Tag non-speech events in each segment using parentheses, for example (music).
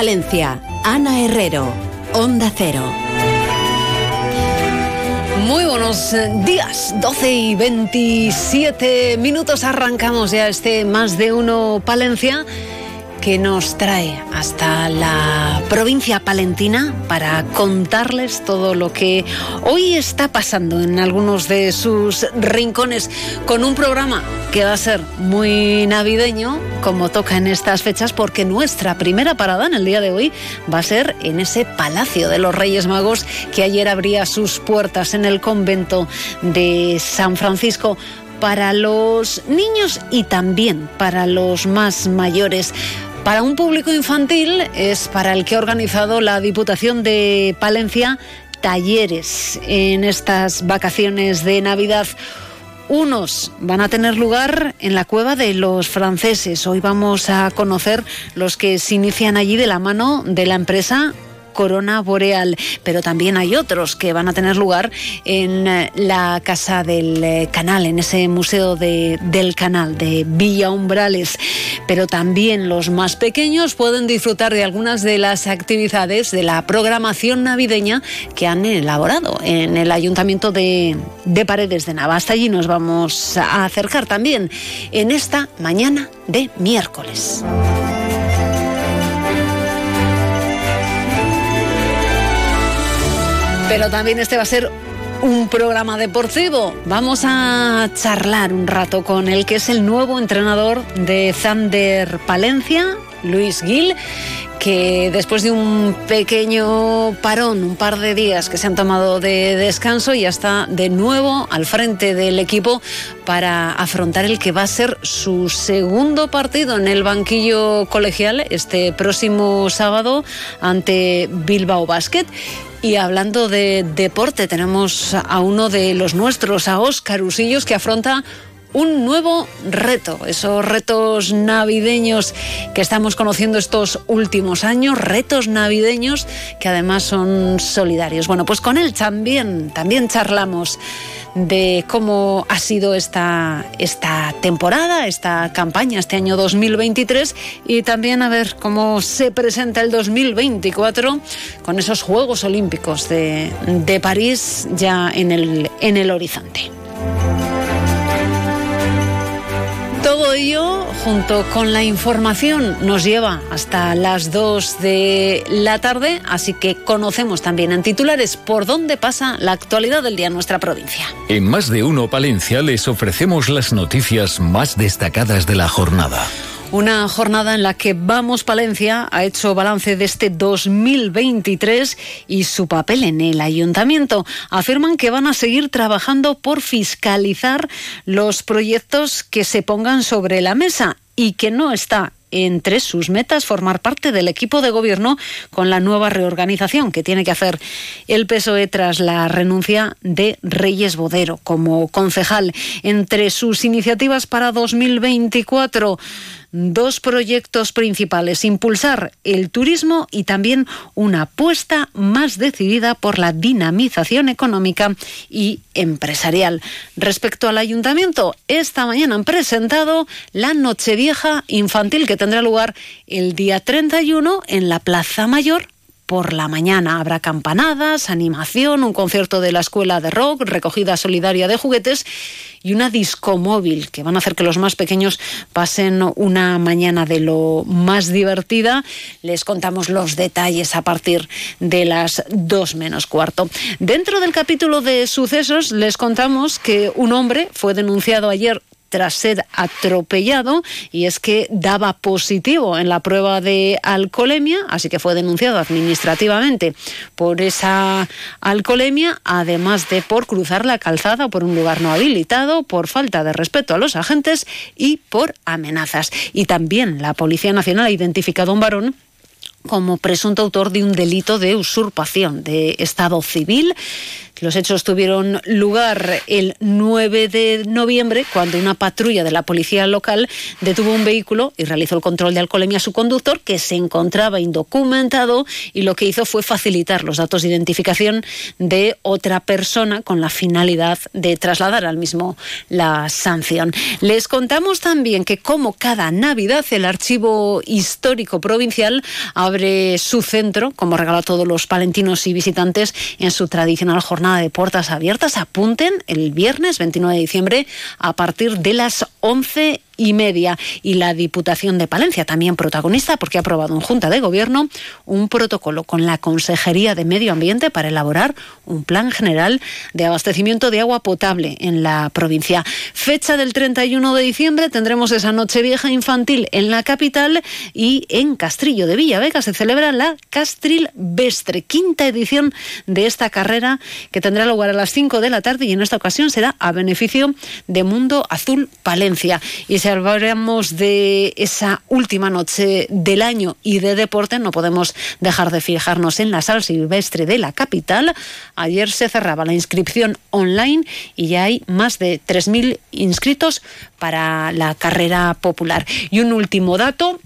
Palencia. Ana Herrero, Onda Cero. Muy buenos días, 12 y 27 minutos arrancamos ya este más de uno Palencia que nos trae hasta la provincia palentina para contarles todo lo que hoy está pasando en algunos de sus rincones con un programa que va a ser muy navideño como toca en estas fechas porque nuestra primera parada en el día de hoy va a ser en ese Palacio de los Reyes Magos que ayer abría sus puertas en el convento de San Francisco para los niños y también para los más mayores. Para un público infantil es para el que ha organizado la Diputación de Palencia talleres en estas vacaciones de Navidad. Unos van a tener lugar en la cueva de los franceses. Hoy vamos a conocer los que se inician allí de la mano de la empresa corona boreal, pero también hay otros que van a tener lugar en eh, la Casa del eh, Canal, en ese Museo del Canal de Villa Umbrales. Pero también los más pequeños pueden disfrutar de algunas de las actividades de la programación navideña que han elaborado en el Ayuntamiento de, de Paredes de Navasta. Allí nos vamos a acercar también en esta mañana de miércoles. Pero también este va a ser un programa deportivo. Vamos a charlar un rato con el que es el nuevo entrenador de Thunder Palencia, Luis Gil, que después de un pequeño parón, un par de días que se han tomado de descanso, ya está de nuevo al frente del equipo para afrontar el que va a ser su segundo partido en el banquillo colegial este próximo sábado ante Bilbao Basket. Y hablando de deporte, tenemos a uno de los nuestros, a Óscar Usillos, que afronta un nuevo reto, esos retos navideños que estamos conociendo estos últimos años, retos navideños que además son solidarios. Bueno, pues con él también, también charlamos de cómo ha sido esta, esta temporada, esta campaña, este año 2023 y también a ver cómo se presenta el 2024 con esos Juegos Olímpicos de, de París ya en el, en el horizonte. Todo ello, junto con la información, nos lleva hasta las 2 de la tarde, así que conocemos también en titulares por dónde pasa la actualidad del día en nuestra provincia. En más de uno Palencia les ofrecemos las noticias más destacadas de la jornada. Una jornada en la que Vamos Palencia ha hecho balance de este 2023 y su papel en el ayuntamiento. Afirman que van a seguir trabajando por fiscalizar los proyectos que se pongan sobre la mesa y que no está entre sus metas formar parte del equipo de gobierno con la nueva reorganización que tiene que hacer el PSOE tras la renuncia de Reyes Bodero como concejal. Entre sus iniciativas para 2024 dos proyectos principales, impulsar el turismo y también una apuesta más decidida por la dinamización económica y empresarial. Respecto al ayuntamiento, esta mañana han presentado la Nochevieja Infantil que tendrá lugar el día 31 en la Plaza Mayor por la mañana. Habrá campanadas, animación, un concierto de la escuela de rock, recogida solidaria de juguetes y una disco móvil que van a hacer que los más pequeños pasen una mañana de lo más divertida. Les contamos los detalles a partir de las dos menos cuarto. Dentro del capítulo de sucesos les contamos que un hombre fue denunciado ayer tras ser atropellado y es que daba positivo en la prueba de alcoholemia, así que fue denunciado administrativamente por esa alcoholemia, además de por cruzar la calzada por un lugar no habilitado, por falta de respeto a los agentes y por amenazas. Y también la Policía Nacional ha identificado a un varón como presunto autor de un delito de usurpación de Estado civil los hechos tuvieron lugar el 9 de noviembre, cuando una patrulla de la policía local detuvo un vehículo y realizó el control de alcoholemia a su conductor, que se encontraba indocumentado, y lo que hizo fue facilitar los datos de identificación de otra persona con la finalidad de trasladar al mismo la sanción. Les contamos también que, como cada Navidad, el Archivo Histórico Provincial abre su centro, como regalo a todos los palentinos y visitantes, en su tradicional jornada de puertas abiertas. Apunten el viernes 29 de diciembre a partir de las 11 y media. Y la Diputación de Palencia, también protagonista, porque ha aprobado en Junta de Gobierno un protocolo con la Consejería de Medio Ambiente para elaborar un plan general de abastecimiento de agua potable en la provincia. Fecha del 31 de diciembre tendremos esa noche vieja infantil en la capital y en Castrillo de Villavega se celebra la Castril Vestre, quinta edición de esta carrera que tendrá lugar a las 5 de la tarde y en esta ocasión será a beneficio de Mundo Azul Palencia. Y se hablamos de esa última noche del año y de deporte, no podemos dejar de fijarnos en la sala silvestre de la capital. Ayer se cerraba la inscripción online y ya hay más de 3.000 inscritos para la carrera popular. Y un último dato,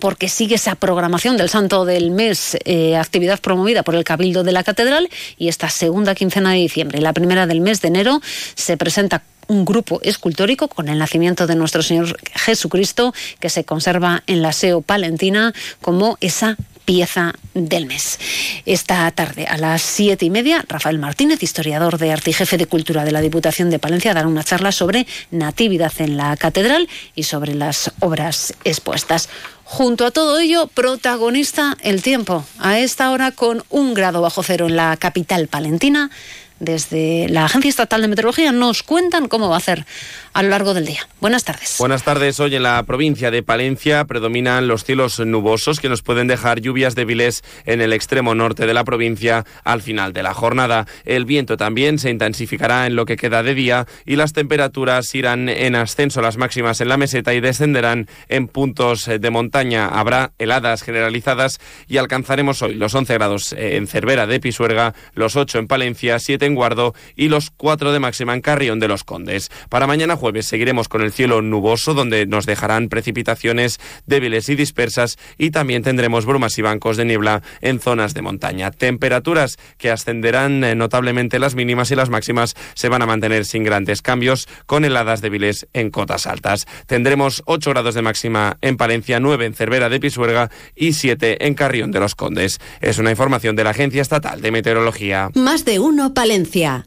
porque sigue esa programación del Santo del Mes, eh, actividad promovida por el Cabildo de la Catedral, y esta segunda quincena de diciembre, la primera del mes de enero, se presenta un grupo escultórico con el nacimiento de nuestro Señor Jesucristo que se conserva en la SEO Palentina como esa pieza del mes. Esta tarde a las siete y media, Rafael Martínez, historiador de arte y jefe de cultura de la Diputación de Palencia, dará una charla sobre Natividad en la Catedral y sobre las obras expuestas. Junto a todo ello, protagonista el tiempo. A esta hora con un grado bajo cero en la capital palentina desde la Agencia Estatal de Meteorología nos cuentan cómo va a ser a lo largo del día. Buenas tardes. Buenas tardes. Hoy en la provincia de Palencia predominan los cielos nubosos que nos pueden dejar lluvias débiles en el extremo norte de la provincia al final de la jornada. El viento también se intensificará en lo que queda de día y las temperaturas irán en ascenso las máximas en la meseta y descenderán en puntos de montaña. Habrá heladas generalizadas y alcanzaremos hoy los 11 grados en Cervera de Pisuerga, los 8 en Palencia, 7 en Guardo y los 4 de máxima en Carrión de los Condes. Para mañana jueves seguiremos con el cielo nuboso, donde nos dejarán precipitaciones débiles y dispersas, y también tendremos brumas y bancos de niebla en zonas de montaña. Temperaturas que ascenderán eh, notablemente las mínimas y las máximas se van a mantener sin grandes cambios, con heladas débiles en cotas altas. Tendremos 8 grados de máxima en Palencia, 9 en Cervera de Pisuerga y 7 en Carrión de los Condes. Es una información de la Agencia Estatal de Meteorología. Más de uno, Palencia.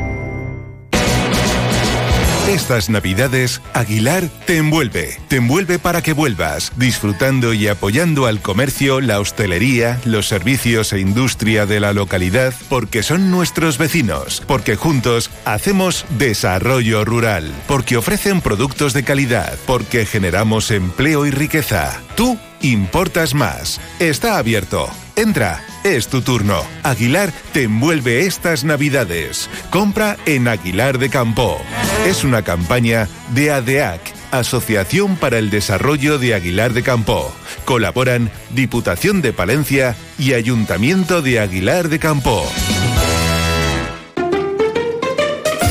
Estas navidades, Aguilar te envuelve. Te envuelve para que vuelvas, disfrutando y apoyando al comercio, la hostelería, los servicios e industria de la localidad, porque son nuestros vecinos, porque juntos hacemos desarrollo rural, porque ofrecen productos de calidad, porque generamos empleo y riqueza. Tú importas más. Está abierto. Entra, es tu turno. Aguilar te envuelve estas navidades. Compra en Aguilar de Campo. Es una campaña de ADEAC, Asociación para el Desarrollo de Aguilar de Campo. Colaboran Diputación de Palencia y Ayuntamiento de Aguilar de Campo.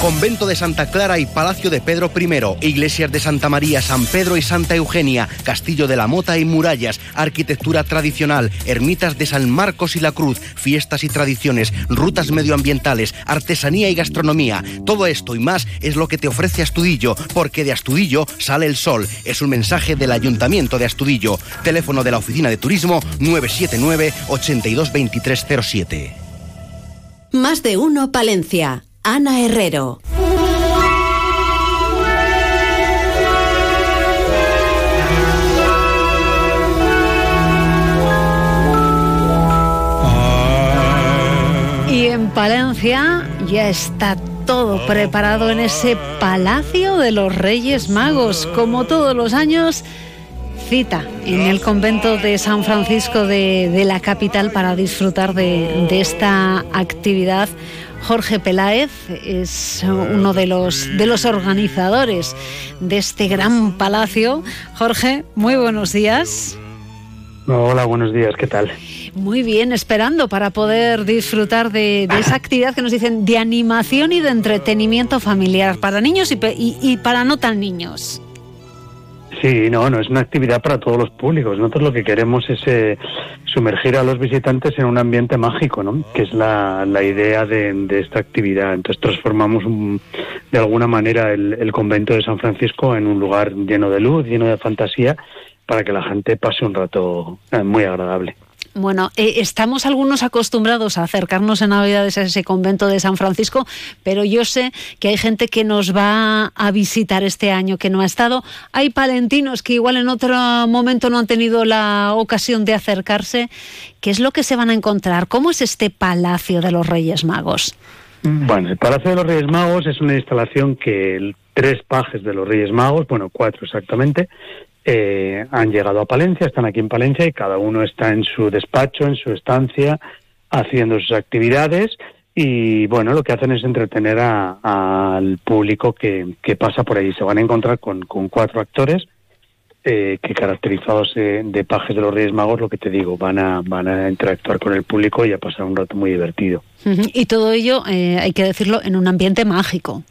Convento de Santa Clara y Palacio de Pedro I, iglesias de Santa María, San Pedro y Santa Eugenia, Castillo de la Mota y murallas, arquitectura tradicional, ermitas de San Marcos y la Cruz, fiestas y tradiciones, rutas medioambientales, artesanía y gastronomía. Todo esto y más es lo que te ofrece Astudillo, porque de Astudillo sale el sol. Es un mensaje del Ayuntamiento de Astudillo. Teléfono de la Oficina de Turismo 979 822307. Más de uno Palencia. Ana Herrero. Y en Palencia ya está todo preparado en ese Palacio de los Reyes Magos. Como todos los años, cita en el convento de San Francisco de, la capital para disfrutar de, esta actividad Jorge Peláez es uno de los, de los organizadores de este gran palacio. Jorge, muy buenos días. Hola, buenos días, ¿qué tal? Muy bien, esperando para poder disfrutar de, esa actividad que nos dicen de animación y de entretenimiento familiar para niños y, y para no tan niños. Sí, no, no es una actividad para todos los públicos. Nosotros lo que queremos es eh, sumergir a los visitantes en un ambiente mágico, ¿no? Que es la, la idea de, esta actividad. Entonces transformamos de alguna manera el, convento de San Francisco en un lugar lleno de luz, lleno de fantasía, para que la gente pase un rato eh, muy agradable. Bueno, eh, estamos algunos acostumbrados a acercarnos en Navidades a ese convento de San Francisco, pero yo sé que hay gente que nos va a visitar este año que no ha estado. Hay palentinos que igual en otro momento no han tenido la ocasión de acercarse. ¿Qué es lo que se van a encontrar? ¿Cómo es este Palacio de los Reyes Magos? Bueno, el Palacio de los Reyes Magos es una instalación que tres pajes de los Reyes Magos, bueno, cuatro exactamente, eh, han llegado a Palencia, están aquí en Palencia y cada uno está en su despacho, en su estancia, haciendo sus actividades y bueno, lo que hacen es entretener al público que, pasa por ahí. Se van a encontrar con, cuatro actores eh, que caracterizados de, pajes de los Reyes Magos, lo que te digo, van a, van a interactuar con el público y a pasar un rato muy divertido. Y todo ello, eh, hay que decirlo, en un ambiente mágico.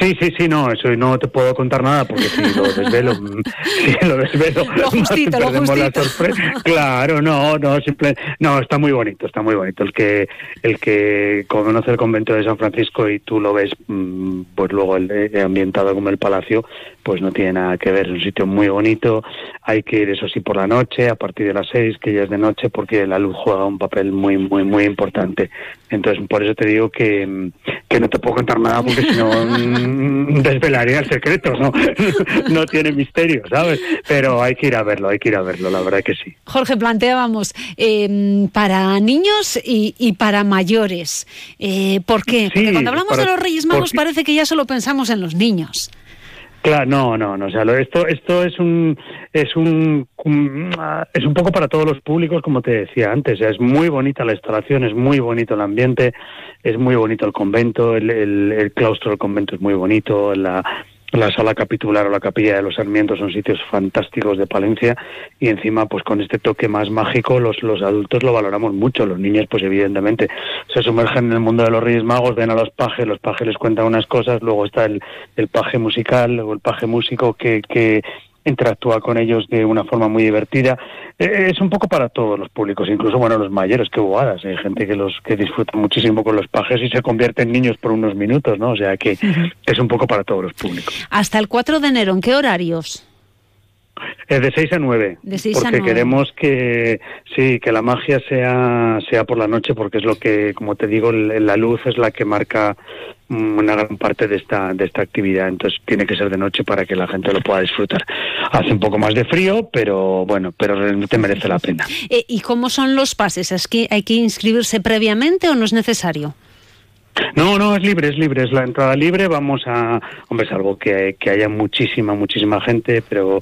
Sí, sí, sí, no, eso no te puedo contar nada porque si lo (laughs) desvelo, si lo desvelo, lo (laughs) justito, lo justito. Claro, no, no, simple, no, está muy bonito, está muy bonito. El que, el que conoce el convento de San Francisco y tú lo ves, mm, pues luego el, ambientado como el palacio, pues no tiene nada que ver. Es un sitio muy bonito. Hay que ir, eso sí, por la noche, a partir de las seis, que ya es de noche, porque la luz juega un papel muy, muy, muy importante. Entonces, por eso te digo que, que no te puedo contar nada porque si no (laughs) Mm, desvelaría el secreto, ¿no? (laughs) no tiene misterio, ¿sabes? Pero hay que ir a verlo, hay que ir a verlo, la verdad que sí. Jorge, planteábamos eh, para niños y, para mayores. Eh, ¿Por qué? Porque cuando hablamos de los Reyes Magos parece que ya solo pensamos en los niños. Claro, no, no, no. O sea, esto, esto es un, es un, es un poco para todos los públicos, como te decía antes. es muy bonita la instalación, es muy bonito el ambiente, es muy bonito el convento, el, el claustro del convento es muy bonito, la, la sala capitular o la capilla de los Sarmientos son sitios fantásticos de Palencia y encima pues con este toque más mágico los, los adultos lo valoramos mucho, los niños pues evidentemente se sumergen en el mundo de los Reyes Magos, ven a los pajes, los pajes les cuentan unas cosas, luego está el, el paje musical o el paje músico que, que interactúa con ellos de una forma muy divertida. Eh, es un poco para todos los públicos, incluso bueno los mayores, que bobadas. Hay gente que los que disfruta muchísimo con los pajes y se convierte en niños por unos minutos, ¿no? O sea que es un poco para todos los públicos. Hasta el 4 de enero, ¿en qué horarios? Es de 6 a 9. De 6 porque queremos que sí, que la magia sea sea por la noche porque es lo que como te digo, la luz es la que marca una gran parte de esta de esta actividad, entonces tiene que ser de noche para que la gente lo pueda disfrutar. Hace un poco más de frío, pero bueno, pero realmente merece la pena. Eh, ¿Y cómo son los pases? ¿Es que hay que inscribirse previamente o no es necesario? No, no, es libre, es libre, es la entrada libre. Vamos a, hombre, salvo que, que haya muchísima, muchísima gente, pero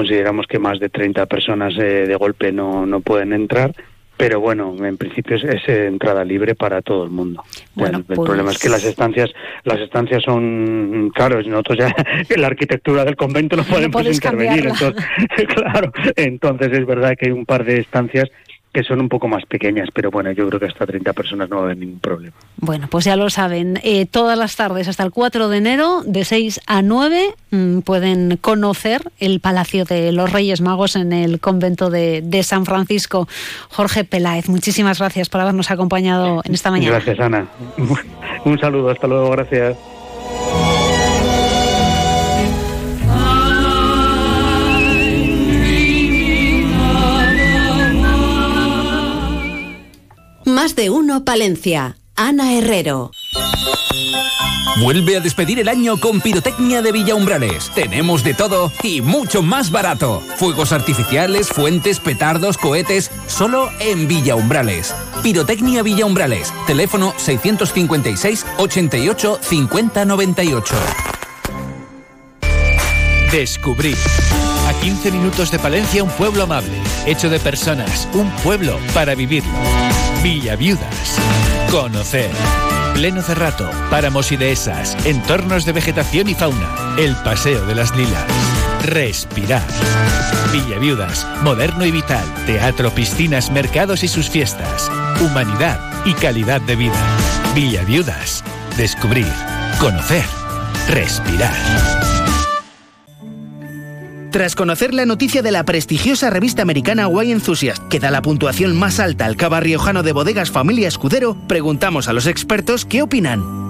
consideramos que más de 30 personas eh, de golpe no, no pueden entrar. pero bueno, en principio es, es entrada libre para todo el mundo. Bueno, el, el pues- problema es que las estancias, las estancias son, claro, nosotros ya (laughs) la arquitectura del convento no podemos intervenir, cambiarla. entonces, (laughs) claro, entonces es verdad que hay un par de estancias que son un poco más pequeñas, pero bueno, yo creo que hasta 30 personas no va a haber ningún problema. Bueno, pues ya lo saben, eh, todas las tardes hasta el 4 de enero, de 6 a 9, mm, pueden conocer el Palacio de los Reyes Magos en el convento de, de San Francisco. Jorge Peláez, muchísimas gracias por habernos acompañado en esta mañana. Gracias, Ana. (laughs) Un saludo, hasta luego, gracias. Más de uno Palencia. Ana Herrero. Vuelve a despedir el año con Pirotecnia de Villa Umbrales. Tenemos de todo y mucho más barato. Fuegos artificiales, fuentes, petardos, cohetes, solo en Villa Umbrales. Pirotecnia Villa Umbrales. Teléfono 656 88 50 98. Descubrir. A 15 minutos de Palencia, un pueblo amable, hecho de personas, un pueblo para vivirlo. Villa Viudas. Conocer. Pleno Cerrato, páramos y dehesas, entornos de vegetación y fauna, el paseo de las lilas. Respirar. Villa Viudas, moderno y vital, teatro, piscinas, mercados y sus fiestas. Humanidad y calidad de vida. Villa Viudas. Descubrir. Conocer. Respirar. Tras conocer la noticia de la prestigiosa revista americana Wine Enthusiast, que da la puntuación más alta al cava riojano de bodegas Familia Escudero, preguntamos a los expertos qué opinan.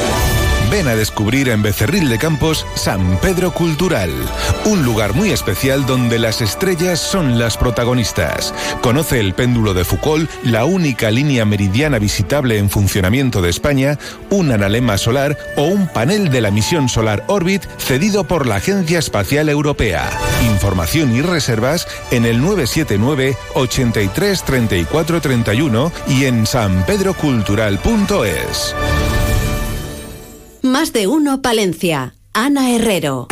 Ven a descubrir en Becerril de Campos San Pedro Cultural, un lugar muy especial donde las estrellas son las protagonistas. Conoce el péndulo de Foucault, la única línea meridiana visitable en funcionamiento de España, un analema solar o un panel de la misión Solar Orbit cedido por la Agencia Espacial Europea. Información y reservas en el 979 83 34 31 y en sanpedrocultural.es. Más de uno Palencia. Ana Herrero.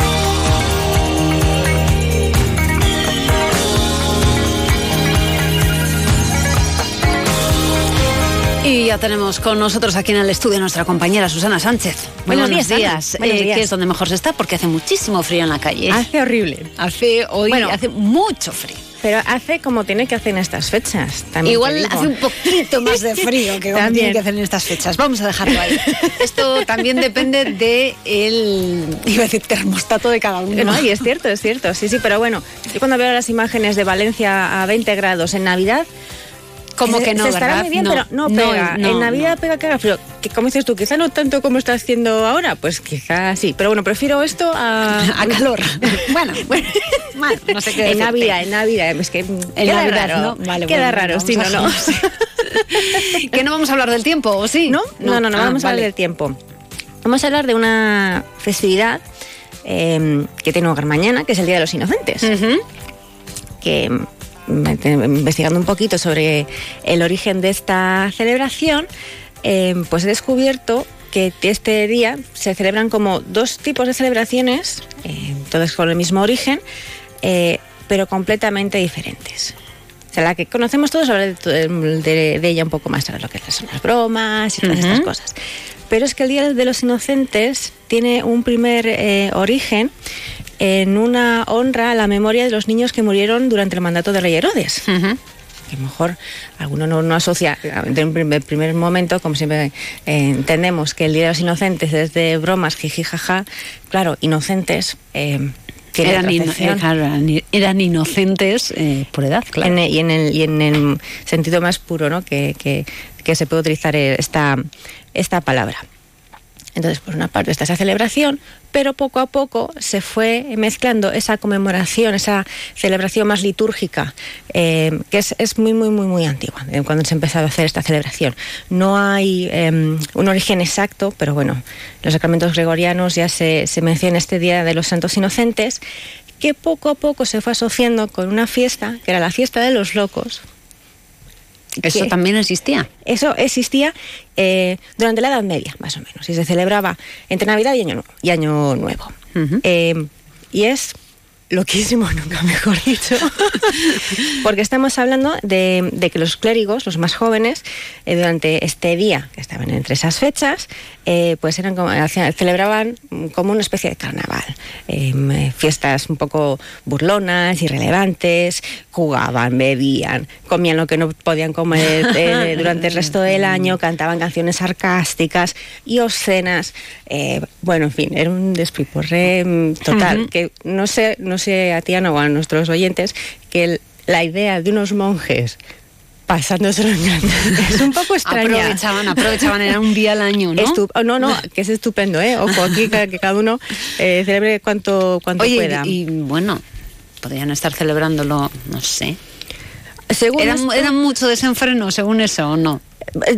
Y ya tenemos con nosotros aquí en el estudio nuestra compañera Susana Sánchez. Buenos buenos, días. Buenos Eh, días. que es donde mejor se está porque hace muchísimo frío en la calle. Hace horrible. Hace hoy, Bueno. hace mucho frío. Pero hace como tiene que hacer en estas fechas. También Igual hace un poquito más de (laughs) frío que como tiene que hacer en estas fechas. Vamos a dejarlo ahí. (laughs) Esto también depende de el iba a decir, termostato de cada uno. No, y es cierto, es cierto. Sí, sí, pero bueno, yo cuando veo las imágenes de Valencia a 20 grados en Navidad. Como que no, se estará ¿verdad? muy bien, No, pero no pega. no, en Navidad pega que haga frío. Que, como dices tú, quizá no tanto como está haciendo ahora, pues quizá sí. Pero bueno, prefiero esto a, (laughs) A calor. (laughs) bueno, bueno, bueno, no sé qué En decirte. Navidad, en Navidad. Es que En queda Navidad, raro. ¿no? Vale, queda bueno, raro, sí, no, no. (laughs) que no vamos a hablar del tiempo, ¿o sí? ¿No? No, no, no, Ah, vamos a hablar del tiempo. Vamos a hablar de una festividad eh, que tiene lugar mañana, que es el Día de los Inocentes. Que investigando un poquito sobre el origen de esta celebración, eh, pues he descubierto que este día se celebran como dos tipos de celebraciones, eh, todas con el mismo origen, eh, pero completamente diferentes. O sea, la que conocemos todos, hablar de, de- de ella un poco más, sobre lo que son las bromas y todas Ujú. estas cosas. Pero es que el Día de los Inocentes tiene un primer eh, origen en una honra a la memoria de los niños que murieron durante el mandato de rey Herodes. Que a lo mejor alguno no, no asocia de un primer, primer momento, como siempre eh, entendemos que el Día de los Inocentes es de bromas, jiji, jaja. Claro, inocentes. eh, Eran, eh, eran, eran inocentes eh, por edad, claro. En y, en el, y en el sentido más puro ¿no? que, que- que se puede utilizar eh, esta, esta palabra. Entonces, por una parte está esa celebración, pero poco a poco se fue mezclando esa conmemoración, esa celebración más litúrgica, eh, que es, muy, muy, muy, muy antigua, eh, cuando se ha empezado a hacer esta celebración. No hay eh, un origen exacto, pero bueno, los sacramentos gregorianos ya se, se menciona este Día de los Santos Inocentes, que poco a poco se fue asociando con una fiesta, que era la fiesta de los locos, ¿Eso también existía? Eso existía eh, durante la Edad Media, más o menos, y se celebraba entre Navidad y Año, y año Nuevo. Uh -huh. eh, y es loquísimo, (laughs) nunca mejor dicho, (laughs) porque estamos hablando de, de, que los clérigos, los más jóvenes, eh, durante este día, que estaban entre esas fechas, eh, pues eran como, celebraban como una especie de carnaval. Eh, fiestas un poco burlonas, irrelevantes, jugaban, bebían, comían lo que no podían comer (laughs) eh, durante el resto del año, cantaban canciones sarcásticas y obscenas. bueno, en fin, era un despiporre mm, total, uh -huh. que no sé, no sé a Tiana o a nuestros oyentes, que el, la idea de unos monjes pasándoselo es un poco extraña. Aprovechaban, aprovechaban, era un día al año, ¿no? Oh, no, no, que es estupendo, ¿eh? Ojo, aquí que cada uno eh, celebre cuanto, cuanto Oye, pueda. Y, y, bueno, podrían estar celebrándolo, no sé. Según ¿Eran, esto, ¿Eran mucho desenfreno según eso o no?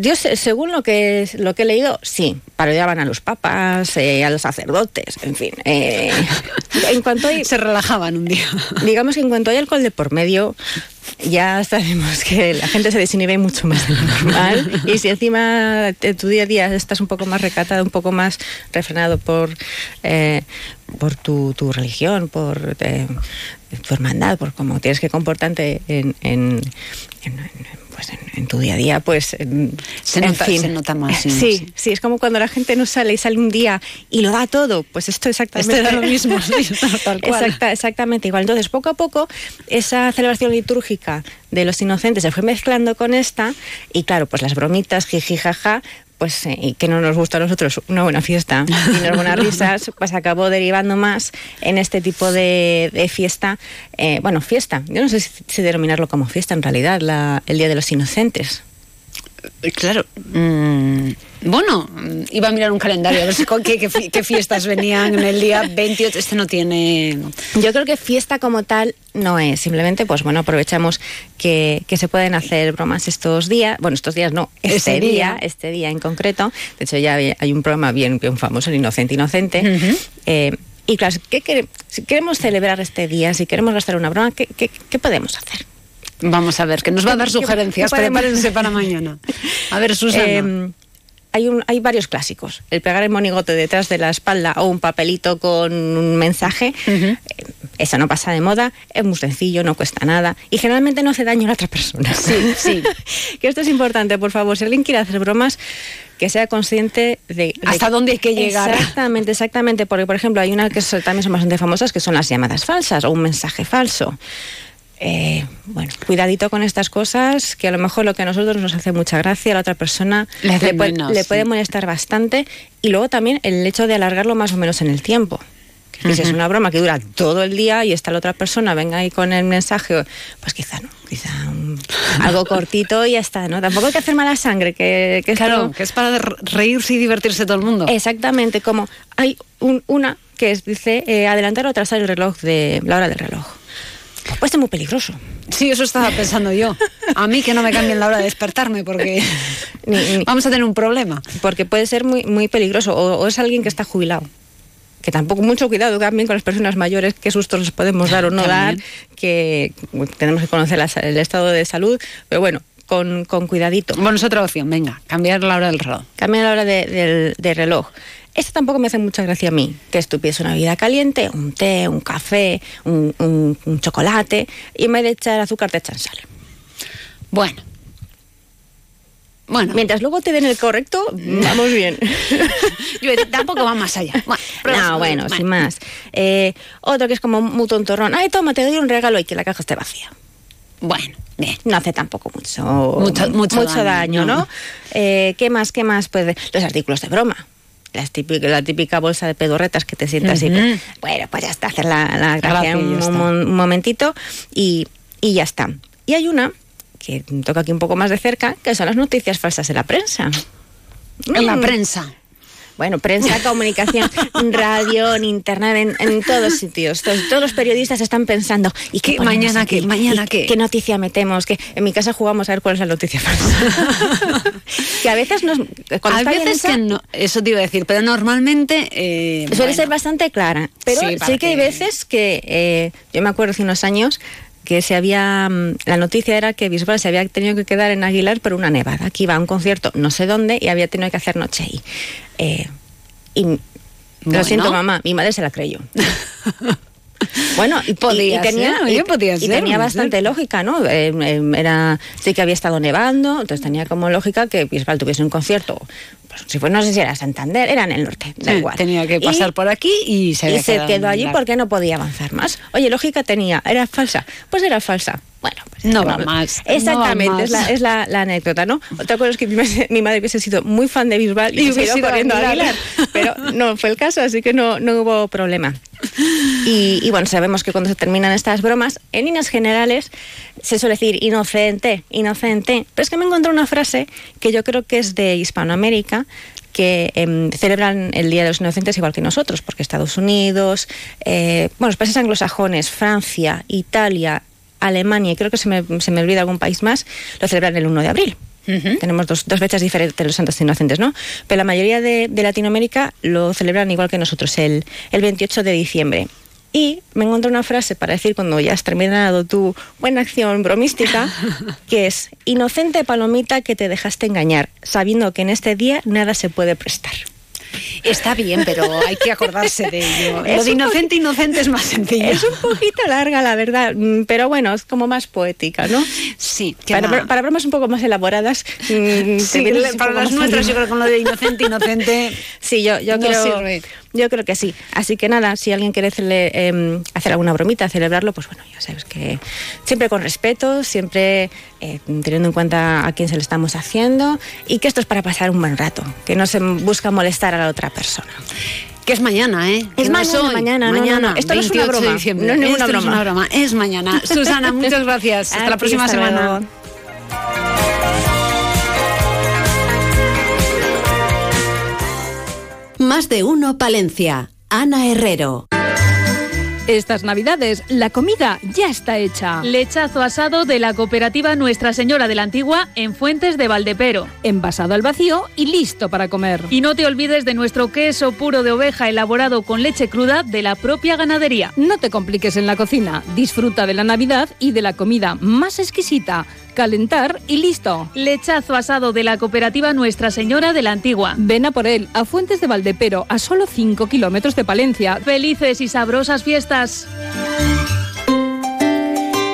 Yo según lo que lo que he leído, sí, parodiaban a los papas, eh, a los sacerdotes, en fin. Eh, (laughs) en cuanto hay, se relajaban un día. Digamos que en cuanto hay alcohol de por medio, ya sabemos que la gente se desinhibe mucho más de lo normal. y si encima en tu día a día estás un poco más recatado, un poco más refrenado por, eh, por tu, tu, religión, por eh, tu hermandad, por cómo tienes que comportarte en, en, en, en pues en, en, tu día a día, pues se, nota, fin. se nota más. Sí, sí, sí, es como cuando la gente no sale y sale un día y lo da todo, pues esto exactamente esto era lo mismo, sí, (laughs) tal cual. Exacta, exactamente igual. Entonces, poco a poco, esa celebración litúrgica de los inocentes se fue mezclando con esta y claro, pues las bromitas, jiji, jaja, pues eh, y que no nos gusta a nosotros una buena fiesta y unas buenas (laughs) risas, pues acabó derivando más en este tipo de, de fiesta. Eh, bueno, fiesta, yo no sé si, si, denominarlo como fiesta en realidad, la, el Día de los Inocentes. Claro. Mm, bueno, iba a mirar un calendario a ver si, qué, qué, qué, fiestas venían en el día 28. Este no tiene. Yo creo que fiesta como tal no es. Simplemente, pues bueno, aprovechamos que, que se pueden hacer bromas estos días. Bueno, estos días no, este, este día, día, este día en concreto. De hecho, ya hay un programa bien, bien famoso, el Inocente Inocente. Uh -huh. eh, y claro, ¿qué queremos? si queremos celebrar este día, si queremos gastar una broma, ¿qué, qué, qué podemos hacer? Vamos a ver, que nos va a dar sugerencias. Prepárense para (laughs) mañana. A ver, Susana. Eh, hay, un, hay, varios clásicos. El pegar el monigote detrás de la espalda o un papelito con un mensaje, uh -huh. eso no pasa de moda, es muy sencillo, no cuesta nada y generalmente no hace daño a la otra persona. Sí, sí. (laughs) que esto es importante, por favor. Si alguien quiere hacer bromas, que sea consciente de, de hasta dónde hay que llegar. Exactamente, exactamente. Porque, por ejemplo, hay una que también son bastante famosas que son las llamadas falsas o un mensaje falso. Eh, bueno, cuidadito con estas cosas, que a lo mejor lo que a nosotros nos hace mucha gracia, a la otra persona le, le, puede, menos, le sí. puede, molestar bastante. Y luego también el hecho de alargarlo más o menos en el tiempo. Que uh -huh. si es una broma que dura todo el día y está la otra persona, venga ahí con el mensaje, pues quizá no, quizá un, (laughs) algo cortito y ya está, ¿no? Tampoco hay que hacer mala sangre, que, que Claro, esto... que es para reírse y divertirse todo el mundo. Exactamente, como hay un, una que es, dice eh, adelantar o atrasar el reloj de la hora del reloj. Pues ser muy peligroso. Sí, eso estaba pensando yo. A mí que no me cambien la hora de despertarme porque (laughs) vamos a tener un problema. Porque puede ser muy, muy peligroso. O, o, es alguien que está jubilado. Que tampoco mucho cuidado también con las personas mayores, qué sustos les podemos dar o no dar, que tenemos que conocer la, el estado de salud, pero bueno, con, con, cuidadito. Bueno, es otra opción, venga, cambiar la hora del reloj. Cambiar la hora de, de, de reloj. Esto tampoco me hace mucha gracia a mí, que estuviese una bebida caliente, un té, un café, un, un, un, chocolate, y en vez de echar azúcar te echan sal. Bueno. Bueno. Mientras luego te den el correcto, (laughs) vamos bien. Yo tampoco va más allá. Bueno, (laughs) no, bueno, sin más. Eh, otro que es como muy tontorrón. Ay, toma, te doy un regalo y que la caja esté vacía. Bueno, bien. No hace tampoco mucho, mucho, mucho, mucho daño, daño, ¿no? ¿no? Eh, ¿Qué más, qué más? Pues los artículos de broma las típica, la típica bolsa de pedorretas que te sientas uh -huh. y bueno, pues ya está, hacer la, la gracia un, un, un, momentito y, y, ya está. Y hay una que toca aquí un poco más de cerca, que son las noticias falsas en la prensa. En mm. la prensa. Bueno, prensa, comunicación, (laughs) radio, en internet, en, todos sitios. Todos, los periodistas están pensando, ¿y qué, mañana qué? ¿Mañana qué? ¿Qué noticia metemos? que En mi casa jugamos a ver cuál es la noticia falsa. (laughs) que a veces nos... Cuando a veces que no, eso te iba a decir, pero normalmente... Eh, suele ser bastante clara. Pero sí, que, hay veces que... Eh, yo me acuerdo hace unos años que se había mm, la noticia era que Bisbal se había tenido que quedar en Aguilar por una nevada que iba a un concierto no sé dónde y había tenido que hacer noche ahí. Eh, y lo siento mamá mi madre se la creyó. (laughs) Bueno, y, podía tenía, y, tenía bastante lógica, ¿no? Eh, eh, era, sí que había estado nevando, entonces tenía como lógica que Bisbal tuviese un concierto pues, si fue, no sé si era Santander, era en el norte, da igual. Tenía que pasar por aquí y se, y se quedó allí porque no podía avanzar más. Oye, lógica tenía, era falsa. Pues era falsa. Bueno, pues no va más. Exactamente, es, la, anécdota, ¿no? Otra cosa es que mi, madre hubiese sido muy fan de Bisbal y, hubiese ido corriendo a Aguilar, (laughs) pero no fue el caso, así que no, no hubo problema. Y, bueno, sabemos que cuando se terminan estas bromas, en líneas generales se suele decir inocente, inocente, pero es que me encontré una frase que yo creo que es de Hispanoamérica, que em, celebran el Día de los Inocentes igual que nosotros, porque Estados Unidos, eh, bueno, los países anglosajones, Francia, Italia, Alemania y creo que se me, se me olvida algún país más, lo celebran el 1 de abril. Tenemos dos, dos, fechas diferentes de los Santos Inocentes, ¿no? Pero la mayoría de, Latinoamérica lo celebran igual que nosotros, el, el 28 de diciembre. Y me encontré una frase para decir cuando ya has terminado tu buena acción bromística, (laughs) que es, inocente palomita que te dejaste engañar, sabiendo que en este día nada se puede prestar. Está bien, pero hay que acordarse de ello. (laughs) Lo de inocente, inocente es más sencillo. Es un poquito larga, la verdad, mm, pero bueno, es como más poética, ¿no? Sí. Para, para, bromas un poco más elaboradas. Mm, sí, para las nuestras, yo creo que con lo de inocente, inocente. Sí, yo, yo creo. Yo creo que sí. Así que nada, si alguien quiere em, hacer alguna bromita, celebrarlo, pues bueno, ya sabes que siempre con respeto, siempre eh, teniendo en cuenta a quién se lo estamos haciendo y que esto es para pasar un buen rato, que no se busca molestar a la otra persona. Que es mañana, ¿eh? Es mañana, mañana, mañana. Esto no es una broma. No es ninguna broma. es una broma. Es mañana. Susana, (laughs) muchas gracias. Hasta la próxima semana. Más de uno Palencia. Ana Herrero. Estas navidades la comida ya está hecha. Lechazo asado de la cooperativa Nuestra Señora de la Antigua en Fuentes de Valdepero. Envasado al vacío y listo para comer. Y no te olvides de nuestro queso puro de oveja elaborado con leche cruda de la propia ganadería. No te compliques en la cocina. Disfruta de la Navidad y de la comida más exquisita calentar y listo. Lechazo asado de la cooperativa Nuestra Señora de la Antigua. Ven a por él a Fuentes de Valdepero, a solo 5 kilómetros de Palencia. Felices y sabrosas fiestas.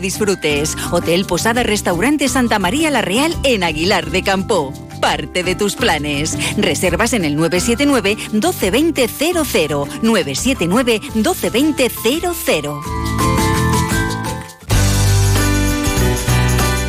disfrutes. Hotel Posada Restaurante Santa María La Real en Aguilar de Campo. Parte de tus planes. Reservas en el 979 1220 00 979 1220 00.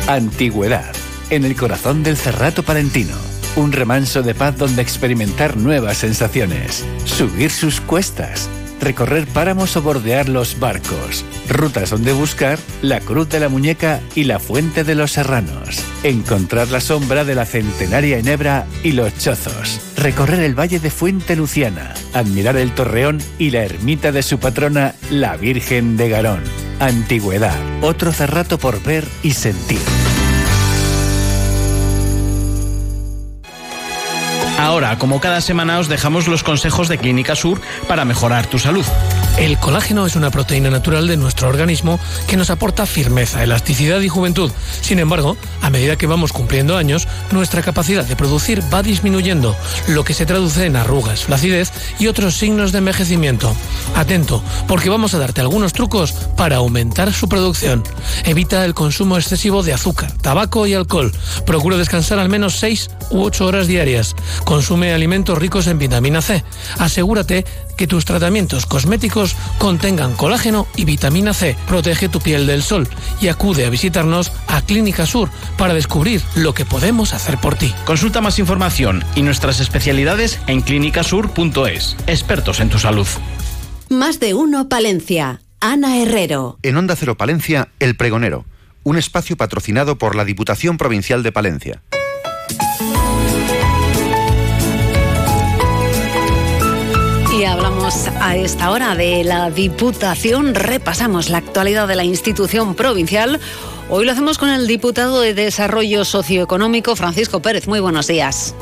Antigüedad. En el corazón del Cerrato Palentino. Un remanso de paz donde experimentar nuevas sensaciones. Subir sus cuestas recorrer páramos o bordear los barcos. Rutas donde buscar la Cruz de la Muñeca y la Fuente de los Serranos. Encontrar la sombra de la centenaria Enebra y los Chozos. Recorrer el valle de Fuente Luciana. Admirar el Torreón y la ermita de su patrona, la Virgen de Garón. Antigüedad. Otro cerrato por ver y sentir. Ahora, como cada semana, os dejamos los consejos de Clínica Sur para mejorar tu salud. El colágeno es una proteína natural de nuestro organismo que nos aporta firmeza, elasticidad y juventud. Sin embargo, a medida que vamos cumpliendo años, nuestra capacidad de producir va disminuyendo, lo que se traduce en arrugas, flacidez y otros signos de envejecimiento. Atento, porque vamos a darte algunos trucos para aumentar su producción. Evita el consumo excesivo de azúcar, tabaco y alcohol. Procura descansar al menos 6 u 8 horas diarias. Consume alimentos ricos en vitamina C. Asegúrate que tus tratamientos cosméticos contengan colágeno y vitamina C. Protege tu piel del sol y acude a visitarnos a Clínica Sur para descubrir lo que podemos hacer por ti. Consulta más información y nuestras especialidades en clínicasur.es. Expertos en tu salud. Más de uno Palencia. Ana Herrero. En Onda Cero Palencia, El Pregonero, un espacio patrocinado por la Diputación Provincial de Palencia. A esta hora de la Diputación, repasamos la actualidad de la institución provincial. Hoy lo hacemos con el diputado de Desarrollo Socioeconómico, Francisco Pérez. Muy buenos días.